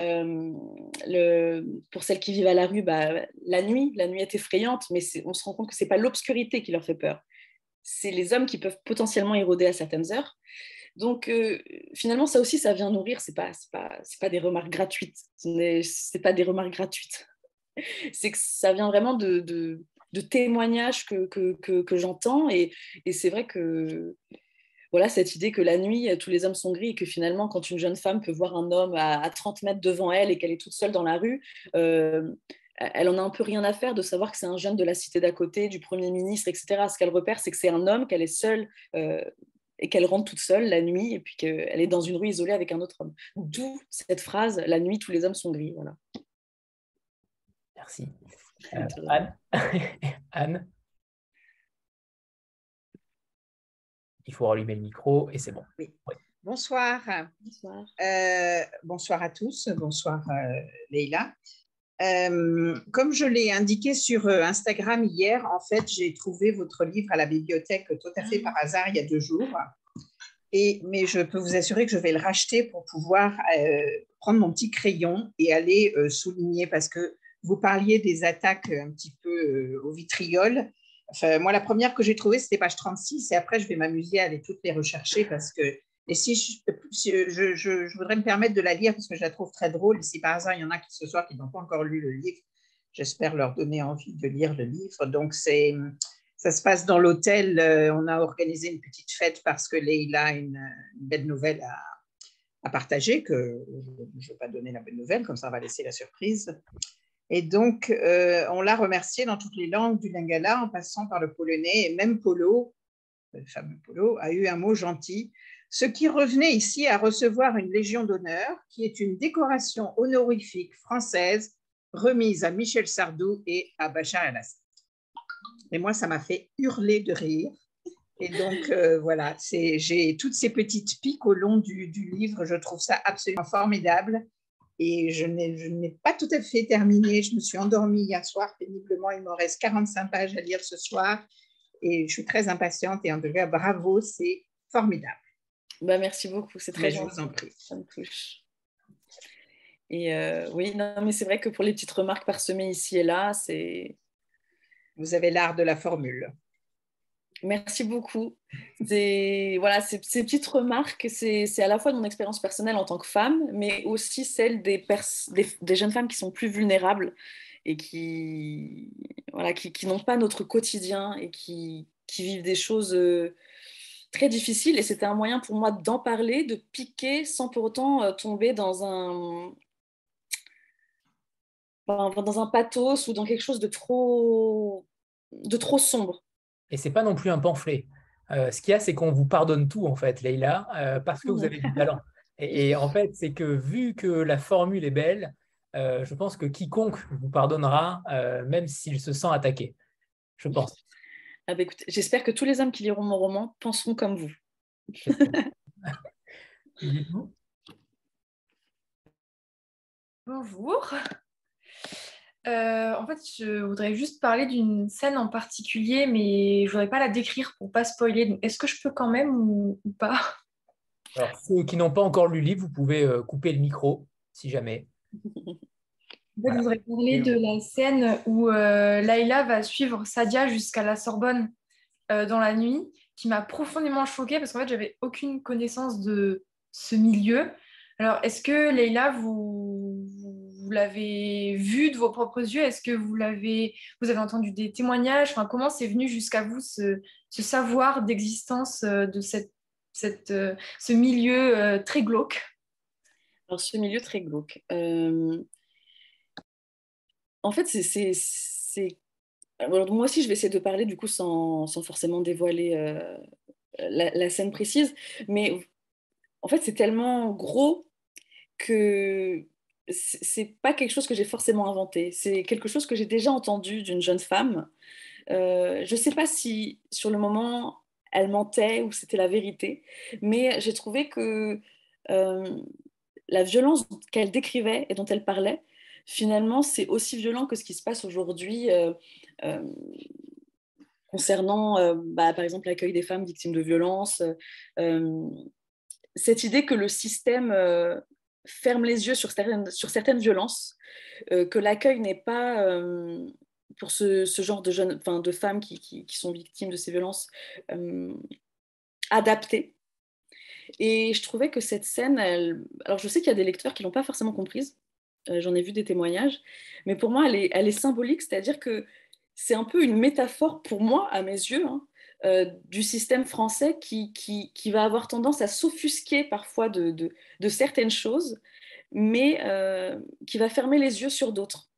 euh, pour celles qui vivent à la rue, bah, la nuit, la nuit est effrayante, mais on se rend compte que c'est pas l'obscurité qui leur fait peur. C'est les hommes qui peuvent potentiellement éroder à certaines heures. Donc euh, finalement, ça aussi, ça vient nourrir. C'est pas, pas, pas des remarques gratuites. C'est pas des remarques gratuites. c'est que ça vient vraiment de, témoignages que, j'entends. Et, c'est vrai que voilà cette idée que la nuit, tous les hommes sont gris et que finalement, quand une jeune femme peut voir un homme à, 30 mètres devant elle et qu'elle est toute seule dans la rue, euh, elle en a un peu rien à faire de savoir que c'est un jeune de la cité d'à côté, du Premier ministre, etc. Ce qu'elle repère, c'est que c'est un homme, qu'elle est seule euh, et qu'elle rentre toute seule la nuit et puis qu'elle est dans une rue isolée avec un autre homme. D'où cette phrase, la nuit, tous les hommes sont gris. Voilà. Merci. Euh, Anne, Anne il faut rallumer le micro et c'est bon. Bonsoir. Bonsoir. Euh, bonsoir à tous. Bonsoir euh, Leïla. Euh, comme je l'ai indiqué sur Instagram hier, en fait, j'ai trouvé votre livre à la bibliothèque tout à fait par hasard il y a deux jours. Et, mais je peux vous assurer que je vais le racheter pour pouvoir prendre mon petit crayon et aller souligner parce que vous parliez des attaques un petit peu au vitriol moi, la première que j'ai trouvée, c'était page 36, et après, je vais m'amuser à aller toutes les rechercher parce que, et si je, voudrais me permettre de la lire parce que je la trouve très drôle, si par hasard, il y en a qui ce soir qui n'ont pas encore lu le livre, j'espère leur donner envie de lire le livre. Donc, c'est, ça se passe dans l'hôtel. Euh, on a organisé une petite fête parce que Leïla a une, belle nouvelle à, à partager, que je ne vais pas donner la belle nouvelle, comme ça on va laisser la surprise. Et donc, euh, on l'a remercié dans toutes les langues du Lingala, en passant par le polonais, et même Polo, le fameux Polo, a eu un mot gentil, ce qui revenait ici à recevoir une Légion d'honneur, qui est une décoration honorifique française remise à Michel Sardou et à Bachar el-Assad. Et moi, ça m'a fait hurler de rire. Et donc, euh, voilà, j'ai toutes ces petites piques au long du livre. Je trouve ça absolument formidable. Et je n'ai pas tout à fait terminé. Je me suis endormie hier soir péniblement. Il me reste 45 pages à lire ce soir. Et je suis très impatiente. Et en tout cas, bravo, c'est formidable. Bah, merci beaucoup. C'est très gentil. Je vous en prie. Ça me touche. Et euh, oui, non, mais c'est vrai que pour les petites remarques parsemées ici et là, c'est. Vous avez l'art de la formule. Merci beaucoup. Voilà, ces, petites remarques, c'est à la fois mon expérience personnelle en tant que femme, mais aussi celle des, jeunes femmes qui sont plus vulnérables et qui, n'ont pas notre quotidien et qui, vivent des choses euh, très difficiles. Et c'était un moyen pour moi d'en parler, de piquer sans pour autant euh, tomber dans un, dans un pathos ou dans quelque chose de trop sombre. Et c'est pas non plus un pamphlet. Euh, ce qu'il y a, c'est qu'on vous pardonne tout, en fait, Leïla, euh, parce que vous avez du talent. Et, en fait, c'est que vu que la formule est belle, euh, je pense que quiconque vous pardonnera, même s'il se sent attaqué. Je pense. Ah bah J'espère que tous les hommes qui liront mon roman penseront comme vous. Bonjour. Euh, en fait, je voudrais juste parler d'une scène en particulier, mais je ne voudrais pas la décrire pour ne pas spoiler. Est-ce que je peux quand même ou, pas? Alors, ceux qui n'ont pas encore lu le livre, vous pouvez euh, couper le micro, si jamais. je voudrais parler de la scène où euh, Laïla va suivre Sadia jusqu'à la Sorbonne dans la nuit, qui m'a profondément choquée parce qu'en fait, j'avais aucune connaissance de ce milieu. Alors, est-ce que Leïla, vous l'avez vu de vos propres yeux? Est-ce que vous, l'avez, vous avez entendu des témoignages? Enfin, Comment c'est venu jusqu'à vous ce, savoir d'existence euh, de cette, cette, euh, ce milieu euh, très glauque? Alors, ce milieu très glauque. En fait, c'est. moi aussi, je vais essayer de parler du coup sans, sans forcément dévoiler la, scène précise. Mais en fait, c'est tellement gros que c'est pas quelque chose que j'ai forcément inventé. C'est quelque chose que j'ai déjà entendu d'une jeune femme. Euh, je sais pas si sur le moment elle mentait ou c'était la vérité, mais j'ai trouvé que euh, la violence qu'elle décrivait et dont elle parlait, finalement, c'est aussi violent que ce qui se passe aujourd'hui euh, concernant, bah, par exemple, l'accueil des femmes victimes de violences cette idée que le système ferme les yeux sur certaines, sur certaines violences, euh, que l'accueil n'est pas, euh, pour ce, ce, genre de, jeunes, de femmes qui, qui, sont victimes de ces violences, adapté. Et je trouvais que cette scène, alors je sais qu'il y a des lecteurs qui ne l'ont pas forcément comprise, j'en ai vu des témoignages, mais pour moi, elle est, elle est symbolique, c'est-à-dire que c'est un peu une métaphore pour moi, à mes yeux, hein, euh, du système français qui, qui, va avoir tendance à s'offusquer parfois de, de, certaines choses, mais euh, qui va fermer les yeux sur d'autres.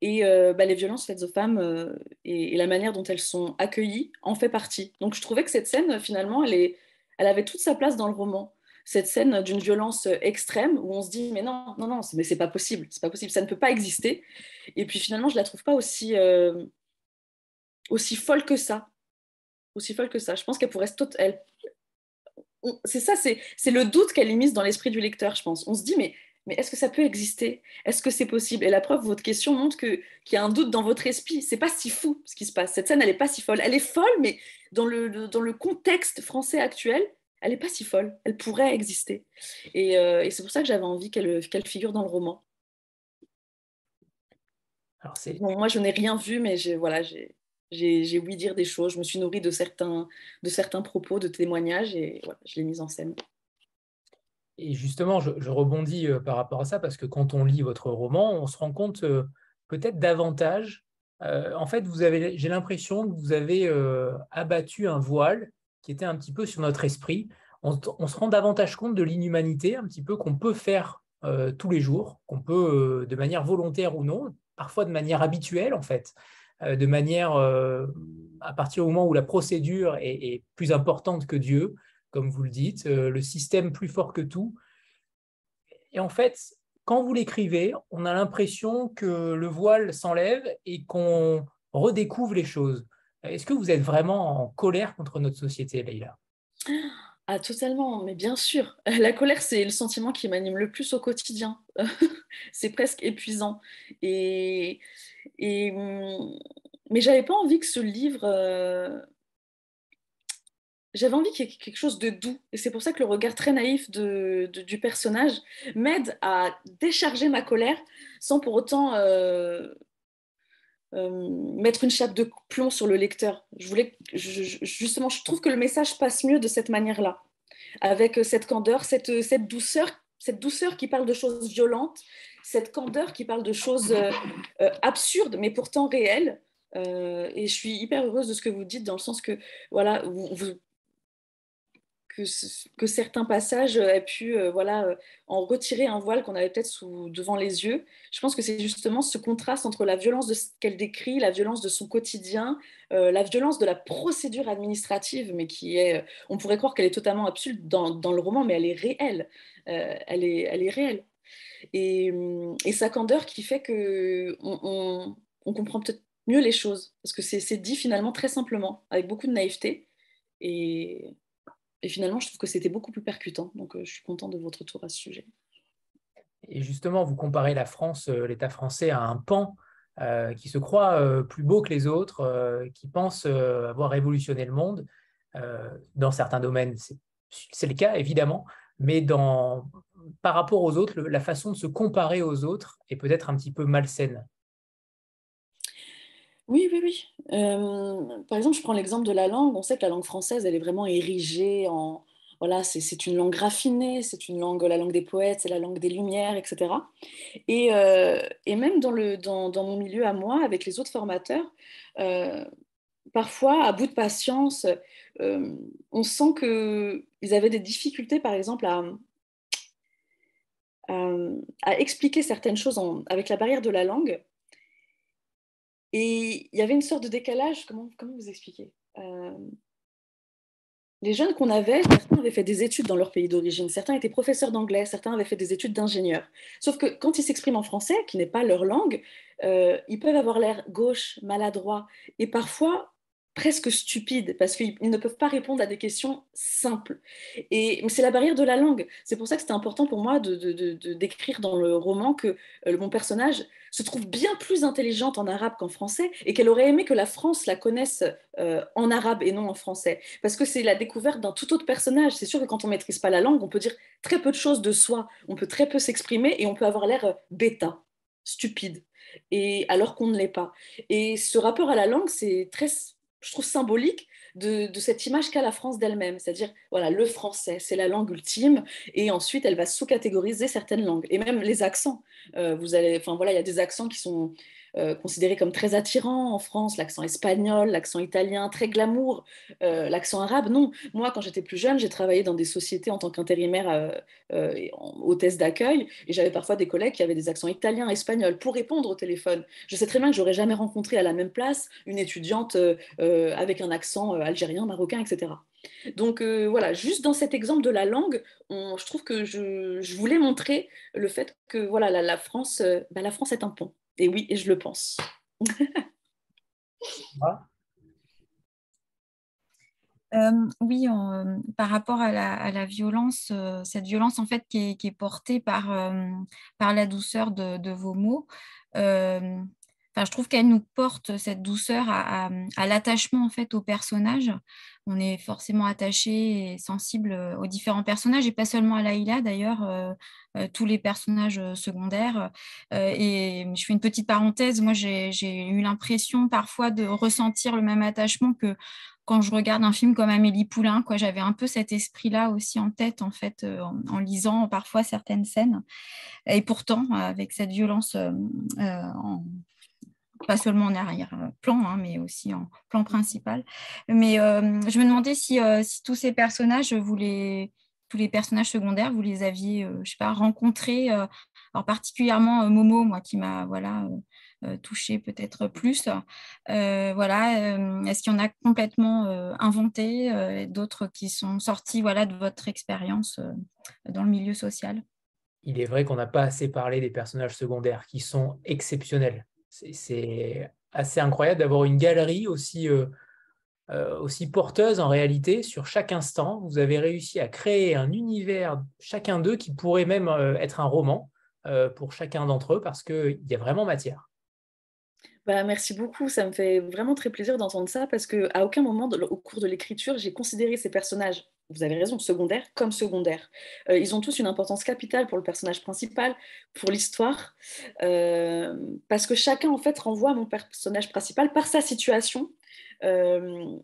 Et euh, bah, les violences faites aux femmes et, la manière dont elles sont accueillies en fait partie. Donc je trouvais que cette scène, finalement, elle, est, elle avait toute sa place dans le roman. Cette scène d'une violence extrême où on se dit mais non, non, non, mais c'est pas possible, c'est pas possible, ça ne peut pas exister. Et puis finalement, je la trouve pas aussi, aussi folle que ça aussi folle que ça. Je pense qu'elle pourrait elle... C'est ça, c'est le doute qu'elle mise dans l'esprit du lecteur, je pense. On se dit, mais, mais est-ce que ça peut exister? Est-ce que c'est possible? Et la preuve, votre question montre qu'il y a un doute dans votre esprit. C'est pas si fou ce qui se passe. Cette scène, elle n'est pas si folle. Elle est folle, mais dans le, dans le contexte français actuel, elle n'est pas si folle. Elle pourrait exister. Et, euh, et c'est pour ça que j'avais envie qu'elle figure dans le roman. Alors bon, moi, je n'ai rien vu, mais voilà, j'ai j'ai ouï dire des choses, je me suis nourrie de certains, de certains propos, de témoignages, et voilà, je l'ai mise en scène. Et justement, je, rebondis euh, par rapport à ça, parce que quand on lit votre roman, on se rend compte euh, peut-être davantage. Euh, en fait, j'ai l'impression que vous avez abattu un voile qui était un petit peu sur notre esprit. On, on se rend davantage compte de l'inhumanité, un petit peu qu'on peut faire tous les jours, qu'on peut, de manière volontaire ou non, parfois de manière habituelle en fait, de manière, euh, à partir du moment où la procédure est, plus importante que Dieu, comme vous le dites, euh, le système plus fort que tout. Et en fait, quand vous l'écrivez, on a l'impression que le voile s'enlève et qu'on redécouvre les choses. Est-ce que vous êtes vraiment en colère contre notre société, Leïla? Ah, totalement, mais bien sûr. La colère, c'est le sentiment qui m'anime le plus au quotidien. c'est presque épuisant. Et, hum, mais j'avais pas envie que ce livre. Euh, j'avais envie qu'il y ait quelque chose de doux. Et c'est pour ça que le regard très naïf du personnage m'aide à décharger ma colère sans pour autant euh, mettre une chape de plomb sur le lecteur. Je voulais, justement, je trouve que le message passe mieux de cette manière-là, avec cette candeur, cette, cette douceur, cette douceur qui parle de choses violentes, cette candeur qui parle de choses absurdes, mais pourtant réelles. et je suis hyper heureuse de ce que vous dites, dans le sens que voilà, vous, que, certains passages aient pu euh, voilà, euh, en retirer un voile qu'on avait peut-être devant les yeux. Je pense que c'est justement ce contraste entre la violence qu'elle décrit, la violence de son quotidien, euh, la violence de la procédure administrative, mais qui est, on pourrait croire qu'elle est totalement absurde dans, le roman, mais elle est réelle. elle, est, elle est réelle. Et, et, sa candeur qui fait qu'on on, on comprend peut-être mieux les choses, parce que c'est dit finalement très simplement, avec beaucoup de naïveté. Et et finalement, je trouve que c'était beaucoup plus percutant. Donc, euh, je suis contente de votre tour à ce sujet. Et justement, vous comparez la France, euh, l'État français, à un pan euh, qui se croit plus beau que les autres, qui pense avoir révolutionné le monde. dans certains domaines, c'est le cas, évidemment, mais dans, par rapport aux autres, la façon de se comparer aux autres est peut-être un petit peu malsaine. Oui, oui, oui. Euh, par exemple, je prends l'exemple de la langue. On sait que la langue française, elle est vraiment érigée en... Voilà, c'est une langue raffinée, c'est une langue, la langue des poètes, c'est la langue des lumières, etc. Et, euh, et même dans, le, dans, dans, mon milieu à moi, avec les autres formateurs, euh, parfois, à bout de patience, on sent qu'ils avaient des difficultés, par exemple, à, à, expliquer certaines choses avec la barrière de la langue et il y avait une sorte de décalage, comment, comment vous expliquer euh, Les jeunes qu'on avait, certains avaient fait des études dans leur pays d'origine, certains étaient professeurs d'anglais, certains avaient fait des études d'ingénieur. Sauf que quand ils s'expriment en français, qui n'est pas leur langue, euh, ils peuvent avoir l'air gauche, maladroit, et parfois presque stupides parce qu'ils ne peuvent pas répondre à des questions simples. Et c'est la barrière de la langue. C'est pour ça que c'était important pour moi de, d'écrire dans le roman que euh, mon personnage se trouve bien plus intelligente en arabe qu'en français et qu'elle aurait aimé que la France la connaisse euh, en arabe et non en français. Parce que c'est la découverte d'un tout autre personnage. C'est sûr que quand on maîtrise pas la langue, on peut dire très peu de choses de soi, on peut très peu s'exprimer et on peut avoir l'air bêta, stupide, et alors qu'on ne l'est pas. Et ce rapport à la langue, c'est très je trouve symbolique de, cette image qu'a la France d'elle-même, c'est-à-dire voilà le français, c'est la langue ultime, et ensuite elle va sous-catégoriser certaines langues et même les accents. Euh, vous allez, enfin voilà, il y a des accents qui sont euh, considéré comme très attirant en France, l'accent espagnol, l'accent italien, très glamour, euh, l'accent arabe, non. Moi, quand j'étais plus jeune, j'ai travaillé dans des sociétés en tant qu'intérimaire euh, hôtesse d'accueil, et j'avais parfois des collègues qui avaient des accents italiens, espagnols, pour répondre au téléphone. Je sais très bien que j'aurais jamais rencontré à la même place une étudiante avec un accent algérien, marocain, etc. Donc voilà, juste dans cet exemple de la langue, je trouve que je, voulais montrer le fait que voilà, la, France, bah, la France est un pont. Et oui, et je le pense. Euh, oui, euh, par rapport à la, violence, euh, cette violence en fait qui est, portée par, par la douceur de, vos mots, Enfin, je trouve qu'elle nous porte cette douceur à, l'attachement en fait au personnage. On est forcément attaché et sensible aux différents personnages et pas seulement à Laïla d'ailleurs, tous les personnages secondaires. et je fais une petite parenthèse. Moi, j'ai eu l'impression parfois de ressentir le même attachement que quand je regarde un film comme Amélie Poulain, j'avais un peu cet esprit-là aussi en tête, en fait, en, lisant parfois certaines scènes. Et pourtant, avec cette violence en, pas seulement en arrière-plan, hein, mais aussi en plan principal. Mais euh, je me demandais si, euh, tous ces personnages, tous les personnages secondaires, vous les aviez, euh, je sais pas, rencontrés, alors particulièrement Momo, moi, qui m'a, voilà, touché peut-être plus. voilà, est-ce qu'il y en a complètement inventé, d'autres qui sont sortis, voilà, de votre expérience dans le milieu social? Il est vrai qu'on n'a pas assez parlé des personnages secondaires qui sont exceptionnels c'est assez incroyable d'avoir une galerie aussi, euh, euh, aussi porteuse en réalité sur chaque instant. Vous avez réussi à créer un univers, chacun d'eux, qui pourrait même euh, être un roman pour chacun d'entre eux parce qu'il y a vraiment matière. Bah, merci beaucoup, ça me fait vraiment très plaisir d'entendre ça parce qu'à aucun moment au cours de l'écriture, j'ai considéré ces personnages vous avez raison, secondaire comme secondaire. Euh, ils ont tous une importance capitale pour le personnage principal, pour l'histoire, euh, parce que chacun en fait renvoie à mon personnage principal par sa situation euh,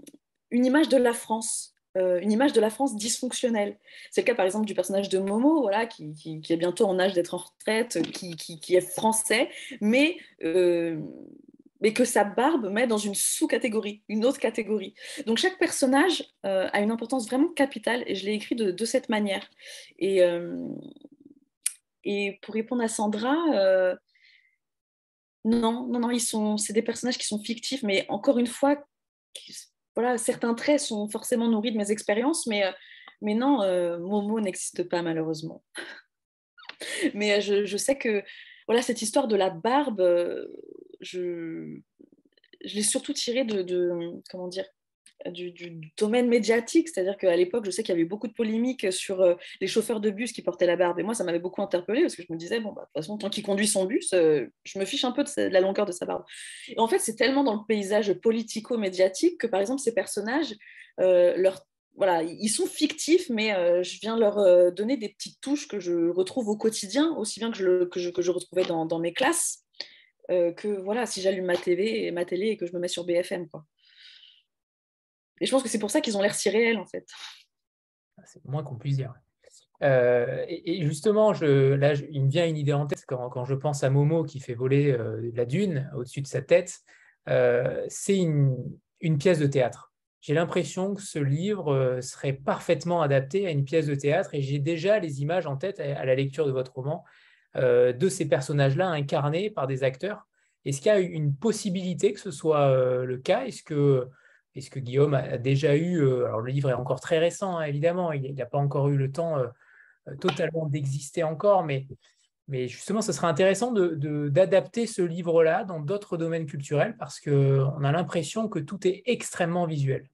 une image de la France. une image de la France dysfonctionnelle. C'est le cas par exemple du personnage de Momo, voilà, qui, est bientôt en âge d'être en retraite, qui, est français, mais mais que sa barbe met dans une sous-catégorie, une autre catégorie. Donc chaque personnage euh, a une importance vraiment capitale et je l'ai écrit de, cette manière. Et, euh, et pour répondre à Sandra, euh, non, non, non, ils sont, c'est des personnages qui sont fictifs, mais encore une fois, voilà, certains traits sont forcément nourris de mes expériences, mais, mais non, Momo n'existe pas malheureusement. mais je, je sais que voilà, cette histoire de la barbe, je, l'ai surtout tiré de, comment dire, du, domaine médiatique, c'est-à-dire qu'à l'époque, je sais qu'il y avait beaucoup de polémiques sur euh, les chauffeurs de bus qui portaient la barbe. Et moi, ça m'avait beaucoup interpellée parce que je me disais, bon, bah, de toute façon, tant qu'il conduit son bus, euh, je me fiche un peu de, la longueur de sa barbe. Et en fait, c'est tellement dans le paysage politico-médiatique que, par exemple, ces personnages, euh, ils sont fictifs, mais je viens leur donner des petites touches que je retrouve au quotidien, aussi bien que je, retrouvais dans, mes classes. Euh, que voilà, si j'allume ma télé, ma télé et que je me mets sur BFM. Quoi. Et je pense que c'est pour ça qu'ils ont l'air si réels, en fait. Ah, c'est moins qu'on puisse dire. Euh, et, justement, je, là, il me vient une idée en tête quand, je pense à Momo qui fait voler euh, la dune au-dessus de sa tête. c'est une, pièce de théâtre. J'ai l'impression que ce livre serait parfaitement adapté à une pièce de théâtre et j'ai déjà les images en tête à la lecture de votre roman. Euh, de ces personnages-là incarnés par des acteurs. Est-ce qu'il y a une possibilité que ce soit euh, le cas? Est-ce que, Guillaume a déjà eu, euh, alors le livre est encore très récent, hein, évidemment, il n'a pas encore eu le temps totalement d'exister encore, mais, justement, ce serait intéressant d'adapter ce livre-là dans d'autres domaines culturels parce qu'on a l'impression que tout est extrêmement visuel.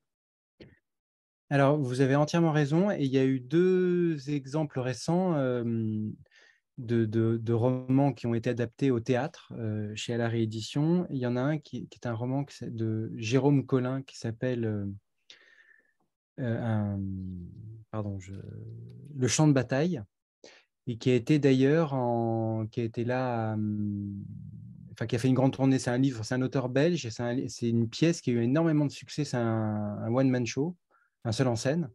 Alors, vous avez entièrement raison, et il y a eu deux exemples récents de, romans qui ont été adaptés au théâtre euh, chez la réédition. Il y en a un qui, est un roman de Jérôme Collin qui s'appelle euh, euh, pardon, Le champ de bataille et qui a été d'ailleurs en, qui a été là, enfin qui a fait une grande tournée. C'est un livre, c'est un auteur belge, c'est une pièce qui a eu énormément de succès. C'est un, un one man show, un seul en scène.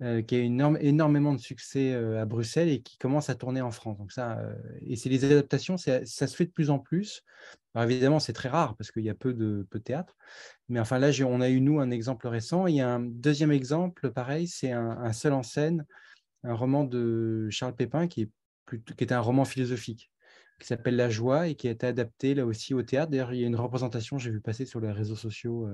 Euh, qui a énorme, énormément de succès euh, à Bruxelles et qui commence à tourner en France. Donc ça, euh, et c'est les adaptations, ça se fait de plus en plus. Alors évidemment, c'est très rare parce qu'il y a peu de, théâtre. Mais enfin là, on a eu, nous, un exemple récent. Il y a un deuxième exemple, pareil, c'est un, seul en scène, un roman de Charles Pépin qui est, qui est un roman philosophique qui s'appelle La joie et qui a été adapté là aussi au théâtre. D'ailleurs, il y a une représentation, j'ai vu passer sur les réseaux sociaux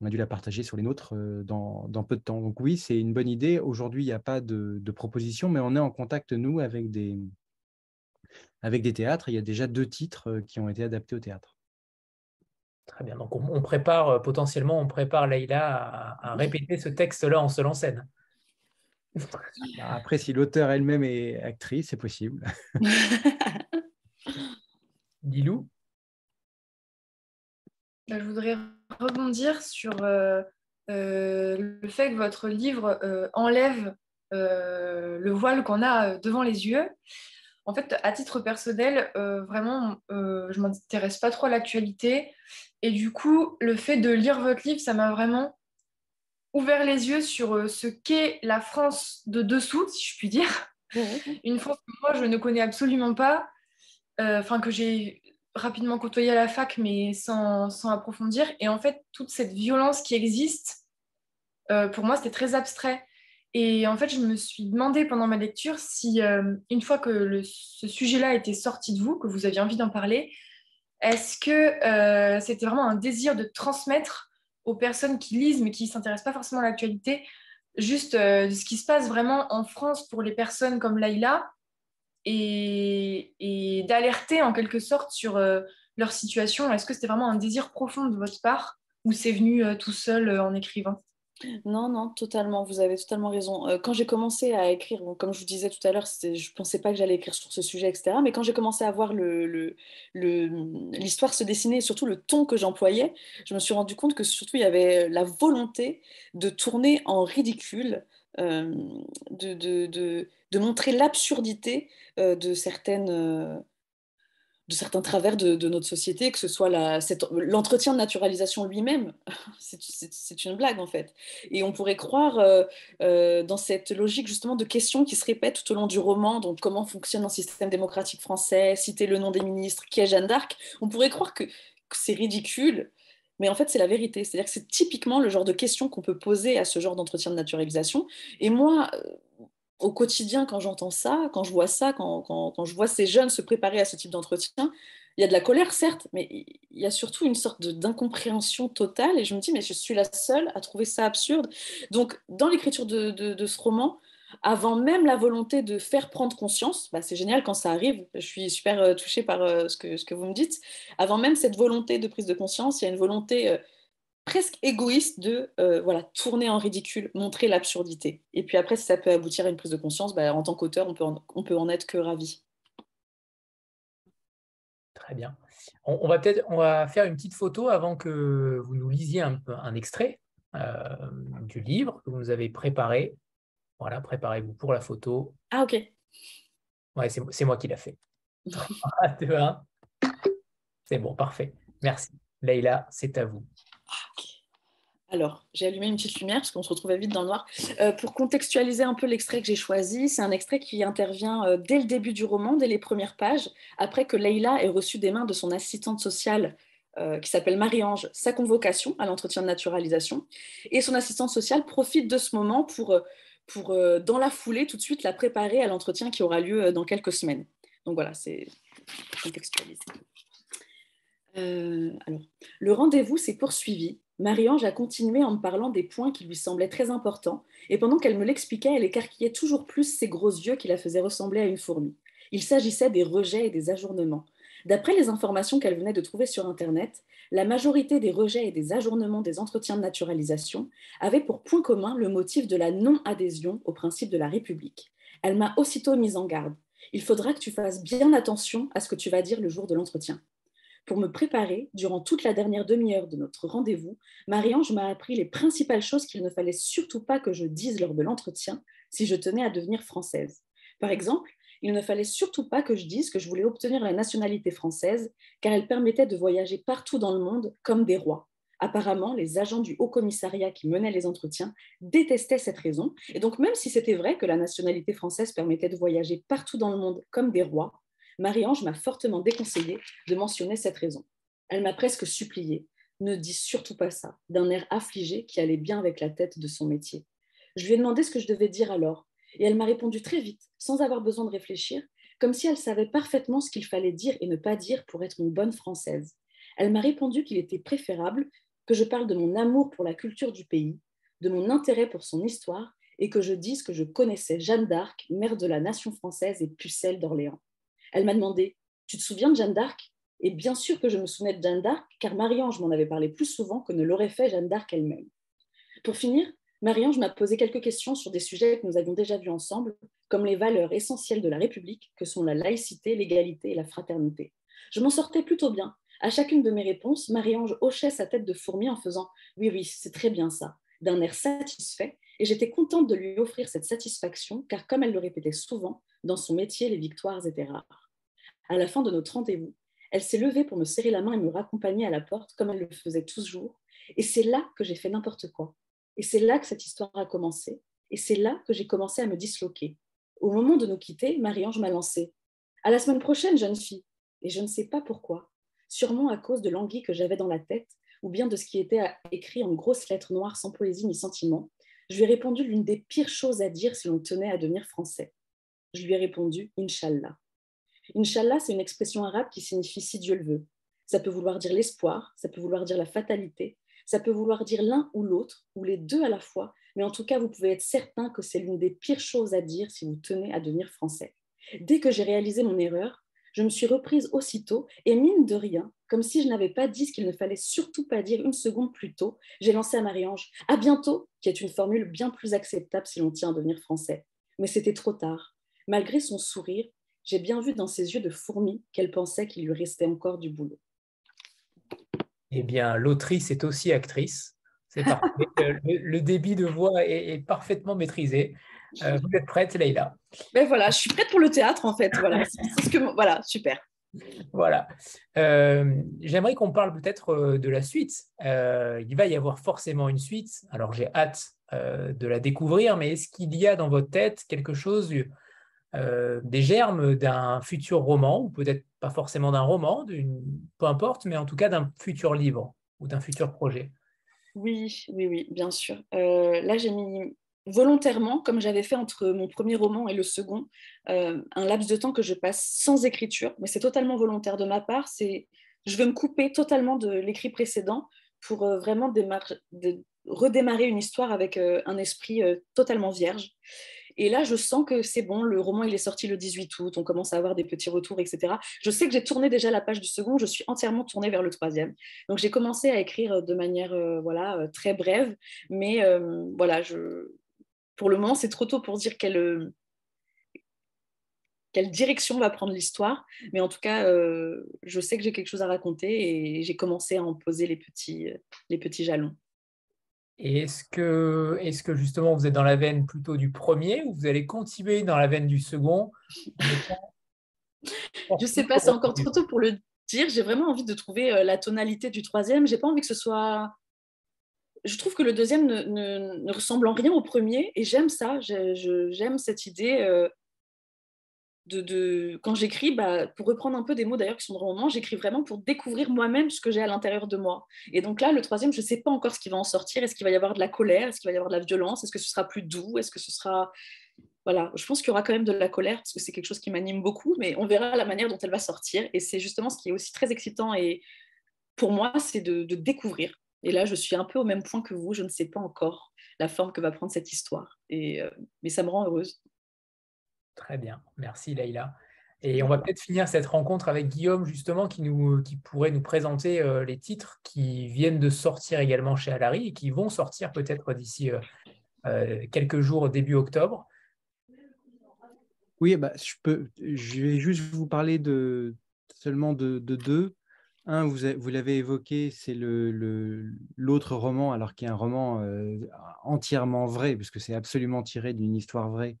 on a dû la partager sur les nôtres euh, dans, peu de temps. Donc oui, c'est une bonne idée. Aujourd'hui, il n'y a pas de, proposition, mais on est en contact, nous, avec des, avec des théâtres. Il y a déjà deux titres euh, qui ont été adaptés au théâtre. Très bien. Donc on, prépare, euh, potentiellement, on prépare Leïla à, répéter ce texte-là en seul en scène. Bah, après, si l'auteur elle-même est actrice, c'est possible. Dilou bah, Je voudrais rebondir sur euh, euh, le fait que votre livre euh, enlève le voile qu'on a devant les yeux. En fait, à titre personnel, vraiment, je ne m'intéresse pas trop à l'actualité. Et du coup, le fait de lire votre livre, ça m'a vraiment ouvert les yeux sur ce qu'est la France de dessous, si je puis dire. Une France que moi, je ne connais absolument pas, enfin que j'ai rapidement côtoyé à la fac, mais sans, sans, approfondir. Et en fait, toute cette violence qui existe, euh, pour moi, c'était très abstrait. Et en fait, je me suis demandé pendant ma lecture si, euh, une fois que ce sujet-là était sorti de vous, que vous aviez envie d'en parler, est-ce que euh, c'était vraiment un désir de transmettre aux personnes qui lisent, mais qui ne s'intéressent pas forcément à l'actualité, juste ce qui se passe vraiment en France pour les personnes comme Laïla, et, d'alerter en quelque sorte sur euh, leur situation Est-ce que c'était vraiment un désir profond de votre part ou c'est venu euh, tout seul euh, en écrivant? Non, non, totalement, vous avez totalement raison. Quand j'ai commencé à écrire, comme je vous disais tout à l'heure, je ne pensais pas que j'allais écrire sur ce sujet, etc. Mais quand j'ai commencé à voir l'histoire se dessiner et surtout le ton que j'employais, je me suis rendu compte que surtout il y avait la volonté de tourner en ridicule, euh, de, montrer l'absurdité euh, de certaines de certains travers de, notre société, que ce soit l'entretien de naturalisation lui-même, c'est une blague en fait. Et on pourrait croire euh, euh, dans cette logique justement de questions qui se répètent tout au long du roman, donc comment fonctionne un système démocratique français, citer le nom des ministres, qui est Jeanne d'Arc, on pourrait croire que c'est ridicule, mais en fait c'est la vérité. C'est-à-dire que c'est typiquement le genre de questions qu'on peut poser à ce genre d'entretien de naturalisation. Et moi, euh, au quotidien, quand j'entends ça, quand je vois ça, quand, quand, je vois ces jeunes se préparer à ce type d'entretien, il y a de la colère, certes, mais il y a surtout une sorte d'incompréhension totale. Et je me dis, mais je suis la seule à trouver ça absurde. Donc, dans l'écriture de, de, ce roman, avant même la volonté de faire prendre conscience, bah c'est génial quand ça arrive, je suis super euh, touchée par euh, ce, que, vous me dites, avant même cette volonté de prise de conscience, il y a une volonté... Euh, presque égoïste de voilà, tourner en ridicule, montrer l'absurdité. Et puis après, si ça peut aboutir à une prise de conscience, bah, en tant qu'auteur, on peut, en, peut en être que ravi. Très bien. On, va peut-être faire une petite photo avant que vous nous lisiez un, extrait du livre que vous nous avez préparé. Voilà, préparez-vous pour la photo. Ah, ok. Ouais, c'est moi qui l'a fait. 3, 2, 1. C'est bon, parfait. Merci. Leïla, c'est à vous. Alors, j'ai allumé une petite lumière parce qu'on se retrouvait vite dans le noir. Euh, pour contextualiser un peu l'extrait que j'ai choisi, c'est un extrait qui intervient euh, dès le début du roman, dès les premières pages, après que Leïla ait reçu des mains de son assistante sociale euh, qui s'appelle Marie-Ange sa convocation à l'entretien de naturalisation. Et son assistante sociale profite de ce moment pour, pour dans la foulée, tout de suite, la préparer à l'entretien qui aura lieu dans quelques semaines. Donc voilà, c'est contextualisé. alors, le rendez-vous s'est poursuivi Marie-Ange a continué en me parlant des points qui lui semblaient très importants, et pendant qu'elle me l'expliquait, elle écarquillait toujours plus ses gros yeux qui la faisaient ressembler à une fourmi. Il s'agissait des rejets et des ajournements. D'après les informations qu'elle venait de trouver sur Internet, la majorité des rejets et des ajournements des entretiens de naturalisation avaient pour point commun le motif de la non-adhésion au principe de la République. Elle m'a aussitôt mise en garde. Il faudra que tu fasses bien attention à ce que tu vas dire le jour de l'entretien. Pour me préparer, durant toute la dernière demi-heure de notre rendez-vous, Marie-Ange m'a appris les principales choses qu'il ne fallait surtout pas que je dise lors de l'entretien si je tenais à devenir française. Par exemple, il ne fallait surtout pas que je dise que je voulais obtenir la nationalité française, car elle permettait de voyager partout dans le monde comme des rois. Apparemment, les agents du Haut Commissariat qui menaient les entretiens détestaient cette raison, et donc même si c'était vrai que la nationalité française permettait de voyager partout dans le monde comme des rois, Marie-Ange m'a fortement déconseillé de mentionner cette raison. Elle m'a presque supplié ne dis surtout pas ça, d'un air affligé qui allait bien avec la tête de son métier. Je lui ai demandé ce que je devais dire alors, et elle m'a répondu très vite, sans avoir besoin de réfléchir, comme si elle savait parfaitement ce qu'il fallait dire et ne pas dire pour être une bonne Française. Elle m'a répondu qu'il était préférable que je parle de mon amour pour la culture du pays, de mon intérêt pour son histoire, et que je dise que je connaissais Jeanne d'Arc, mère de la nation française et pucelle d'Orléans. Elle m'a demandé Tu te souviens de Jeanne d'Arc? Et bien sûr que je me souvenais de Jeanne d'Arc, car Marie-Ange m'en avait parlé plus souvent que ne l'aurait fait Jeanne d'Arc elle-même. Pour finir, Marie-Ange m'a posé quelques questions sur des sujets que nous avions déjà vus ensemble, comme les valeurs essentielles de la République, que sont la laïcité, l'égalité et la fraternité. Je m'en sortais plutôt bien. À chacune de mes réponses, Marie-Ange hochait sa tête de fourmi en faisant Oui, oui, c'est très bien ça, d'un air satisfait, et j'étais contente de lui offrir cette satisfaction, car comme elle le répétait souvent, dans son métier, les victoires étaient rares. À la fin de notre rendez-vous, elle s'est levée pour me serrer la main et me raccompagner à la porte comme elle le faisait toujours. Et c'est là que j'ai fait n'importe quoi. Et c'est là que cette histoire a commencé. Et c'est là que j'ai commencé à me disloquer. Au moment de nous quitter, Marie-Ange m'a lancé. À la semaine prochaine, jeune fille. Et je ne sais pas pourquoi. Sûrement à cause de l'anguille que j'avais dans la tête, ou bien de ce qui était écrit en grosses lettres noires sans poésie ni sentiment. Je lui ai répondu l'une des pires choses à dire si l'on tenait à devenir français. Je lui ai répondu Inch'Allah. Inch'Allah, c'est une expression arabe qui signifie si Dieu le veut. Ça peut vouloir dire l'espoir, ça peut vouloir dire la fatalité, ça peut vouloir dire l'un ou l'autre, ou les deux à la fois, mais en tout cas, vous pouvez être certain que c'est l'une des pires choses à dire si vous tenez à devenir français. Dès que j'ai réalisé mon erreur, Je me suis reprise aussitôt et mine de rien, comme si je n'avais pas dit ce qu'il ne fallait surtout pas dire une seconde plus tôt, j'ai lancé à Marie-Ange À bientôt, qui est une formule bien plus acceptable si l'on tient à devenir français. Mais c'était trop tard. Malgré son sourire, j'ai bien vu dans ses yeux de fourmi qu'elle pensait qu'il lui restait encore du boulot. Eh bien, l'autrice est aussi actrice. C'est parfait. Euh, le, débit de voix est, parfaitement maîtrisé. Euh, vous êtes prête, Leïla? Ben voilà, je suis prête pour le théâtre, en fait. Voilà, ce que, voilà super. Voilà. Euh, j'aimerais qu'on parle peut-être de la suite. il va y avoir forcément une suite. Alors, j'ai hâte de la découvrir, mais est-ce qu'il y a dans votre tête quelque chose euh, des germes d'un futur roman, ou peut-être pas forcément d'un roman, peu importe, mais en tout cas d'un futur livre ou d'un futur projet Oui, oui, oui, bien sûr. Euh, là, j'ai mis volontairement, comme j'avais fait entre mon premier roman et le second, euh, un laps de temps que je passe sans écriture, mais c'est totalement volontaire de ma part. C'est, je veux me couper totalement de l'écrit précédent pour vraiment redémarrer une histoire avec un esprit totalement vierge. Et là, je sens que c'est bon, le roman, il est sorti le 18 août, on commence à avoir des petits retours, etc. Je sais que j'ai tourné déjà la page du second, je suis entièrement tournée vers le troisième. Donc, j'ai commencé à écrire de manière euh, voilà, euh, très brève, mais euh, voilà, je... pour le moment, c'est trop tôt pour dire quelle, quelle direction va prendre l'histoire. Mais en tout cas, je sais que j'ai quelque chose à raconter et j'ai commencé à en poser les petits, les petits jalons. Est-ce que, est que justement vous êtes dans la veine plutôt du premier ou vous allez continuer dans la veine du second? Je ne sais pas, c'est encore trop tôt pour le dire. J'ai vraiment envie de trouver euh, la tonalité du troisième. J'ai pas envie que ce soit. Je trouve que le deuxième ne, ressemble en rien au premier et j'aime ça. J'aime cette idée. Euh, quand j'écris, bah, pour reprendre un peu des mots d'ailleurs qui sont dans roman, j'écris vraiment pour découvrir moi-même ce que j'ai à l'intérieur de moi. Et donc là, le troisième, je ne sais pas encore ce qui va en sortir. Est-ce qu'il va y avoir de la colère? Est-ce qu'il va y avoir de la violence? Est-ce que ce sera plus doux? Est-ce que ce sera... Voilà, je pense qu'il y aura quand même de la colère parce que c'est quelque chose qui m'anime beaucoup, mais on verra la manière dont elle va sortir. Et c'est justement ce qui est aussi très excitant et pour moi, c'est de, découvrir. Et là, je suis un peu au même point que vous. Je ne sais pas encore la forme que va prendre cette histoire. Et, euh, mais ça me rend heureuse. Très bien, merci Leïla. Et on va peut-être finir cette rencontre avec Guillaume, justement, qui, nous, qui pourrait nous présenter euh, les titres qui viennent de sortir également chez Alary et qui vont sortir peut-être d'ici euh, euh, quelques jours, début octobre. Oui, bah, je, peux, je vais juste vous parler de, seulement de, deux. Un, vous, vous l'avez évoqué, c'est l'autre le, roman, alors qui est un roman entièrement vrai, puisque c'est absolument tiré d'une histoire vraie,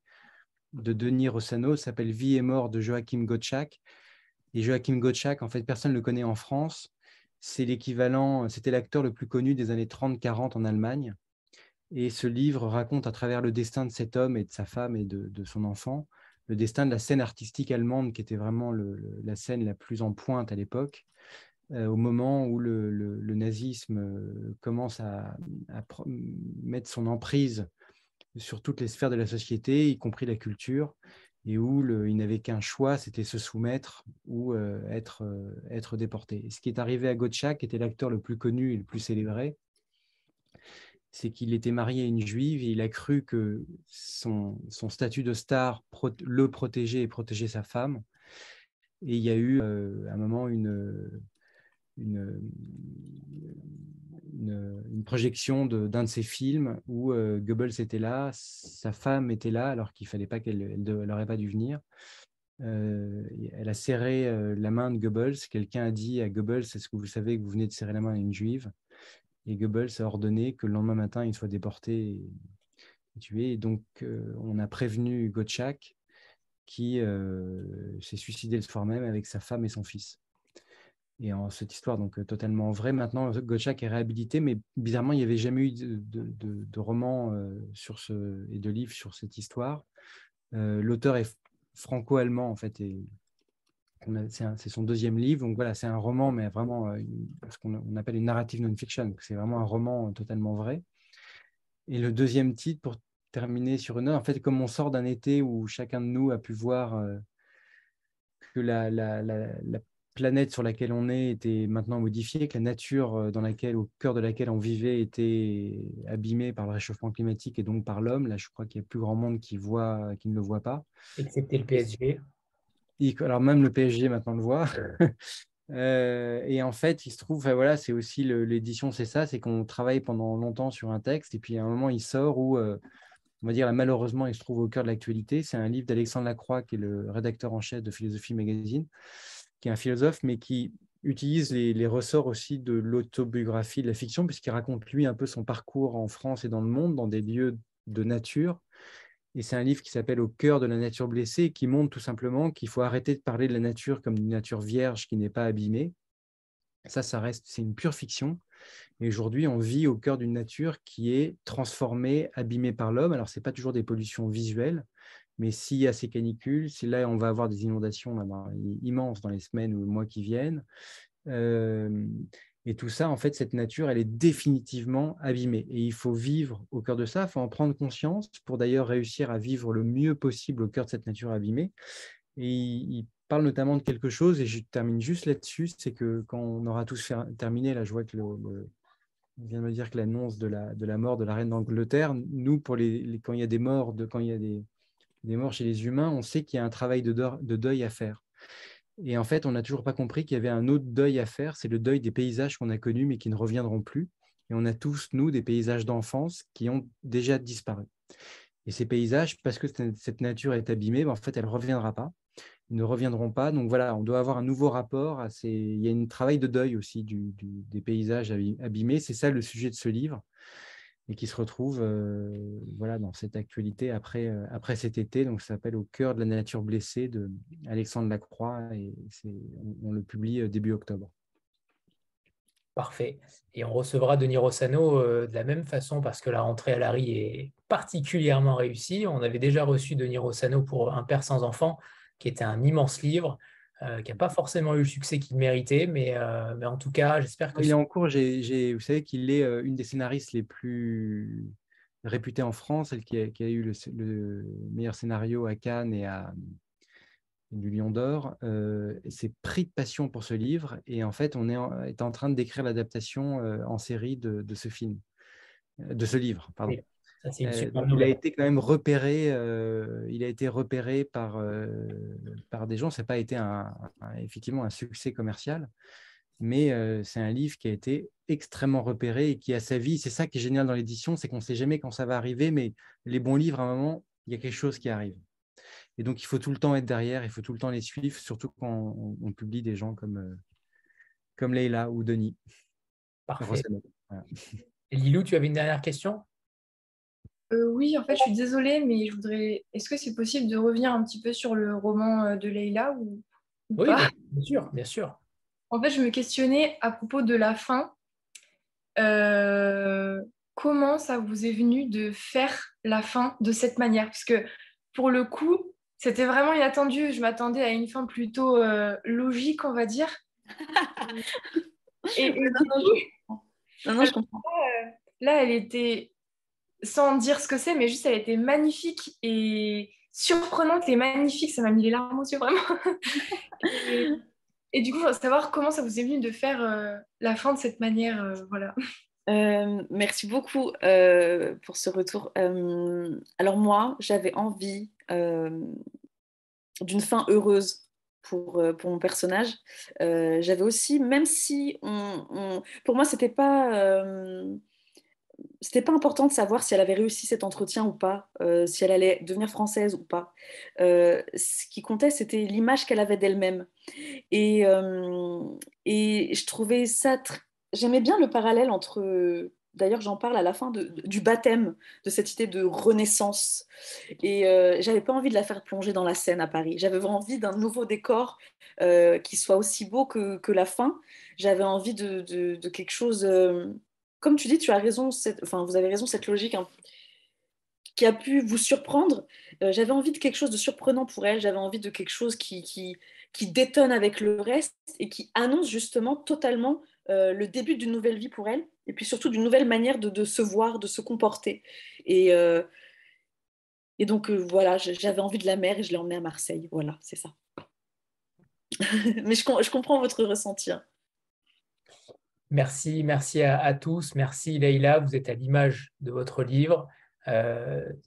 de Denis Rossano s'appelle Vie et mort de Joachim Gottschalk. Et Joachim Gottschalk, en fait, personne ne le connaît en France. C'est l'équivalent, c'était l'acteur le plus connu des années 30-40 en Allemagne. Et ce livre raconte à travers le destin de cet homme et de sa femme et de, son enfant, le destin de la scène artistique allemande qui était vraiment la scène la plus en pointe à l'époque, euh, au moment où le, nazisme euh, commence à, mettre son emprise sur toutes les sphères de la société, y compris la culture, et où il n'avait qu'un choix, c'était se soumettre ou euh, être, euh, être déporté. ce qui est arrivé à Gottschalk, qui était l'acteur le plus connu et le plus célébré, c'est qu'il était marié à une juive et il a cru que son, son statut de star le protégeait et protégeait sa femme. Et il y a eu euh, à un moment une, une, une, projection d'un de, ses films où euh, Goebbels était là, sa femme était là, alors qu'il fallait pas qu'elle n'aurait pas dû venir. Euh, elle a serré euh, la main de Goebbels. Quelqu'un a dit à Goebbels Est-ce que vous savez que vous venez de serrer la main à une juive? Et Goebbels a ordonné que le lendemain matin, il soit déporté et, tué. Donc, on a prévenu Gottschalk qui s'est suicidé le soir même avec sa femme et son fils et en cette histoire donc euh, totalement vraie. Maintenant, Gottschalk est réhabilité, mais bizarrement, il n'y avait jamais eu de, de, roman euh, sur ce, et de livre sur cette histoire. Euh, l'auteur est franco-allemand, en fait, et c'est son deuxième livre. Donc voilà, c'est un roman, mais vraiment ce qu'on appelle une narrative non-fiction. C'est vraiment un roman totalement vrai. Et le deuxième titre, pour terminer sur une note, en fait, comme on sort d'un été où chacun de nous a pu voir que la planète sur laquelle on est était maintenant modifiée, que la nature euh, dans laquelle, au cœur de laquelle on vivait était abîmée par le réchauffement climatique et donc par l'homme. Là, je crois qu'il y a plus grand monde qui, voit, qui ne le voit pas. Excepté le PSG. alors même le PSG maintenant le voit. Euh, et en fait, il se trouve, voilà, c'est aussi l'édition, c'est ça, c'est qu'on travaille pendant longtemps sur un texte, et puis à un moment, il sort où, euh, on va dire, malheureusement, il se trouve au cœur de l'actualité. C'est un livre d'Alexandre Lacroix, qui est le rédacteur en chef de Philosophie Magazine, qui est un philosophe, mais qui utilise les, ressorts aussi de l'autobiographie, de la fiction, puisqu'il raconte lui un peu son parcours en France et dans le monde, dans des lieux de nature. Et c'est un livre qui s'appelle Au cœur de la nature blessée, qui montre tout simplement qu'il faut arrêter de parler de la nature comme d'une nature vierge qui n'est pas abîmée. Ça, ça reste, c'est une pure fiction. Et aujourd'hui, on vit au cœur d'une nature qui est transformée, abîmée par l'homme. Alors, ce n'est pas toujours des pollutions visuelles, mais s'il y a ces canicules, c'est là on va avoir des inondations immenses dans les semaines ou les mois qui viennent. Et tout ça, en fait, cette nature, elle est définitivement abîmée. Et il faut vivre au cœur de ça, il faut en prendre conscience pour d'ailleurs réussir à vivre le mieux possible au cœur de cette nature abîmée. Et il parle notamment de quelque chose, et je termine juste là-dessus, c'est que quand on aura tous terminé, là je vois que le, on vient de me dire que l'annonce de la, de la mort de la reine d'Angleterre, nous, pour les, quand il y a des morts, de, quand il y a des, des morts chez les humains, on sait qu'il y a un travail de, de deuil à faire. Et en fait, on n'a toujours pas compris qu'il y avait un autre deuil à faire, c'est le deuil des paysages qu'on a connus mais qui ne reviendront plus. Et on a tous, nous, des paysages d'enfance qui ont déjà disparu. Et ces paysages, parce que cette nature est abîmée, ben, en fait, elle ne reviendra pas. Ils ne reviendront pas. Donc voilà, on doit avoir un nouveau rapport. À ces... Il y a un travail de deuil aussi des paysages abîmés. C'est ça le sujet de ce livre et qui se retrouve euh, voilà, dans cette actualité après, euh, après cet été. Donc, ça s'appelle Au cœur de la nature blessée de Alexandre Lacroix et on, le publie euh, début octobre. Parfait. Et on recevra Denis Rossano de la même façon parce que la rentrée à Larry est particulièrement réussie. On avait déjà reçu Denis Rossano pour Un père sans enfant, qui était un immense livre. Euh, qui n'a pas forcément eu le succès qu'il méritait, mais, euh, mais, en tout cas, j'espère que... Il est en cours, vous savez qu'il est euh, une des scénaristes les plus réputées en France, celle qui a, qui a eu le, meilleur scénario à Cannes et à du Lion d'Or. C'est pris de passion pour ce livre, et en fait, on est en, est en train de décrire l'adaptation en série de, de, ce film, de ce livre, pardon. Euh, il a été quand même repéré, euh, il a été repéré par, euh, par des gens. Ça n'a pas été un, effectivement un succès commercial, mais c'est un livre qui a été extrêmement repéré et qui a sa vie. C'est ça qui est génial dans l'édition, c'est qu'on ne sait jamais quand ça va arriver, mais les bons livres, à un moment, il y a quelque chose qui arrive. Et donc, il faut tout le temps être derrière, il faut tout le temps les suivre, surtout quand on, publie des gens comme, comme Leila ou Denis. Parfait. Et Lilou, tu avais une dernière question? Euh, oui, en fait, je suis désolée, mais je voudrais. Est-ce que c'est possible de revenir un petit peu sur le roman euh, de Leila ou, Oui, bien sûr, bien sûr. En fait, je me questionnais à propos de la fin. Euh, comment ça vous est venu de faire la fin de cette manière? Parce que pour le coup, c'était vraiment inattendu. Je m'attendais à une fin plutôt logique, on va dire. Et, non, non, je comprends. Là, elle était sans dire ce que c'est, mais juste elle était magnifique et surprenante et magnifique. Ça m'a mis les larmes aux yeux, vraiment. et, du coup, je savoir comment ça vous est venu de faire euh, la fin de cette manière. Euh, voilà. Euh, merci beaucoup pour ce retour. alors moi, j'avais envie d'une fin heureuse pour, pour mon personnage. j'avais aussi, même si on, pour moi, c'était pas c'était pas important de savoir si elle avait réussi cet entretien ou pas, euh, si elle allait devenir française ou pas. Euh, ce qui comptait, c'était l'image qu'elle avait d'elle-même. Et, euh, et je trouvais ça. J'aimais bien le parallèle entre. D'ailleurs, j'en parle à la fin du baptême, de cette idée de renaissance. Et j'avais pas envie de la faire plonger dans la Seine à Paris. J'avais envie d'un nouveau décor qui soit aussi beau que, que la fin. J'avais envie de, de, quelque chose comme tu dis, tu as raison, cette, enfin, vous avez raison, cette logique hein, qui a pu vous surprendre. Euh, j'avais envie de quelque chose de surprenant pour elle, j'avais envie de quelque chose qui, détonne avec le reste et qui annonce justement totalement euh, le début d'une nouvelle vie pour elle, et puis surtout d'une nouvelle manière de, se voir, de se comporter. Et, euh, donc voilà, j'avais envie de la mer et je l'ai emmenée à Marseille. Voilà, c'est ça. Mais je, je, comprends votre ressenti. Hein. Merci, merci à, tous. Merci Leïla, vous êtes à l'image de votre livre.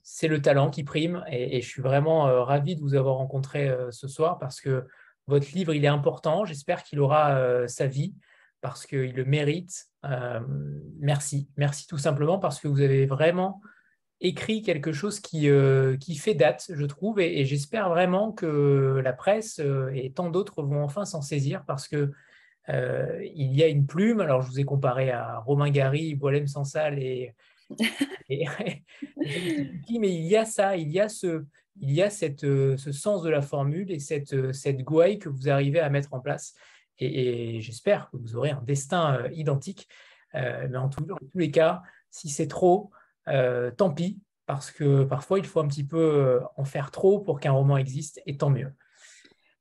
c'est le talent qui prime et, je suis vraiment ravi de vous avoir rencontré ce soir parce que votre livre, il est important. J'espère qu'il aura sa vie parce qu'il le mérite. merci. Merci tout simplement parce que vous avez vraiment écrit quelque chose qui, qui fait date, je trouve, et, j'espère vraiment que la presse et tant d'autres vont enfin s'en saisir parce que il y a une plume. Alors, je vous ai comparé à Romain Gary, Boilem Sansal et mais il y a ça, il y a ce, il y a cette, euh, ce sens de la formule et cette, euh, cette gouaille que vous arrivez à mettre en place. Et, j'espère que vous aurez un destin euh, identique. mais en, tous les cas, si c'est trop, tant pis, parce que parfois il faut un petit peu en faire trop pour qu'un roman existe, et tant mieux.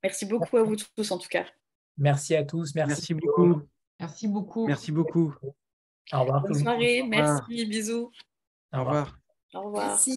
Merci beaucoup à vous tous en tout cas. Merci à tous. Merci, beaucoup. Merci beaucoup. Merci beaucoup. Au revoir. Bonne soirée. Merci. Bisous. Au revoir. Au revoir. Merci.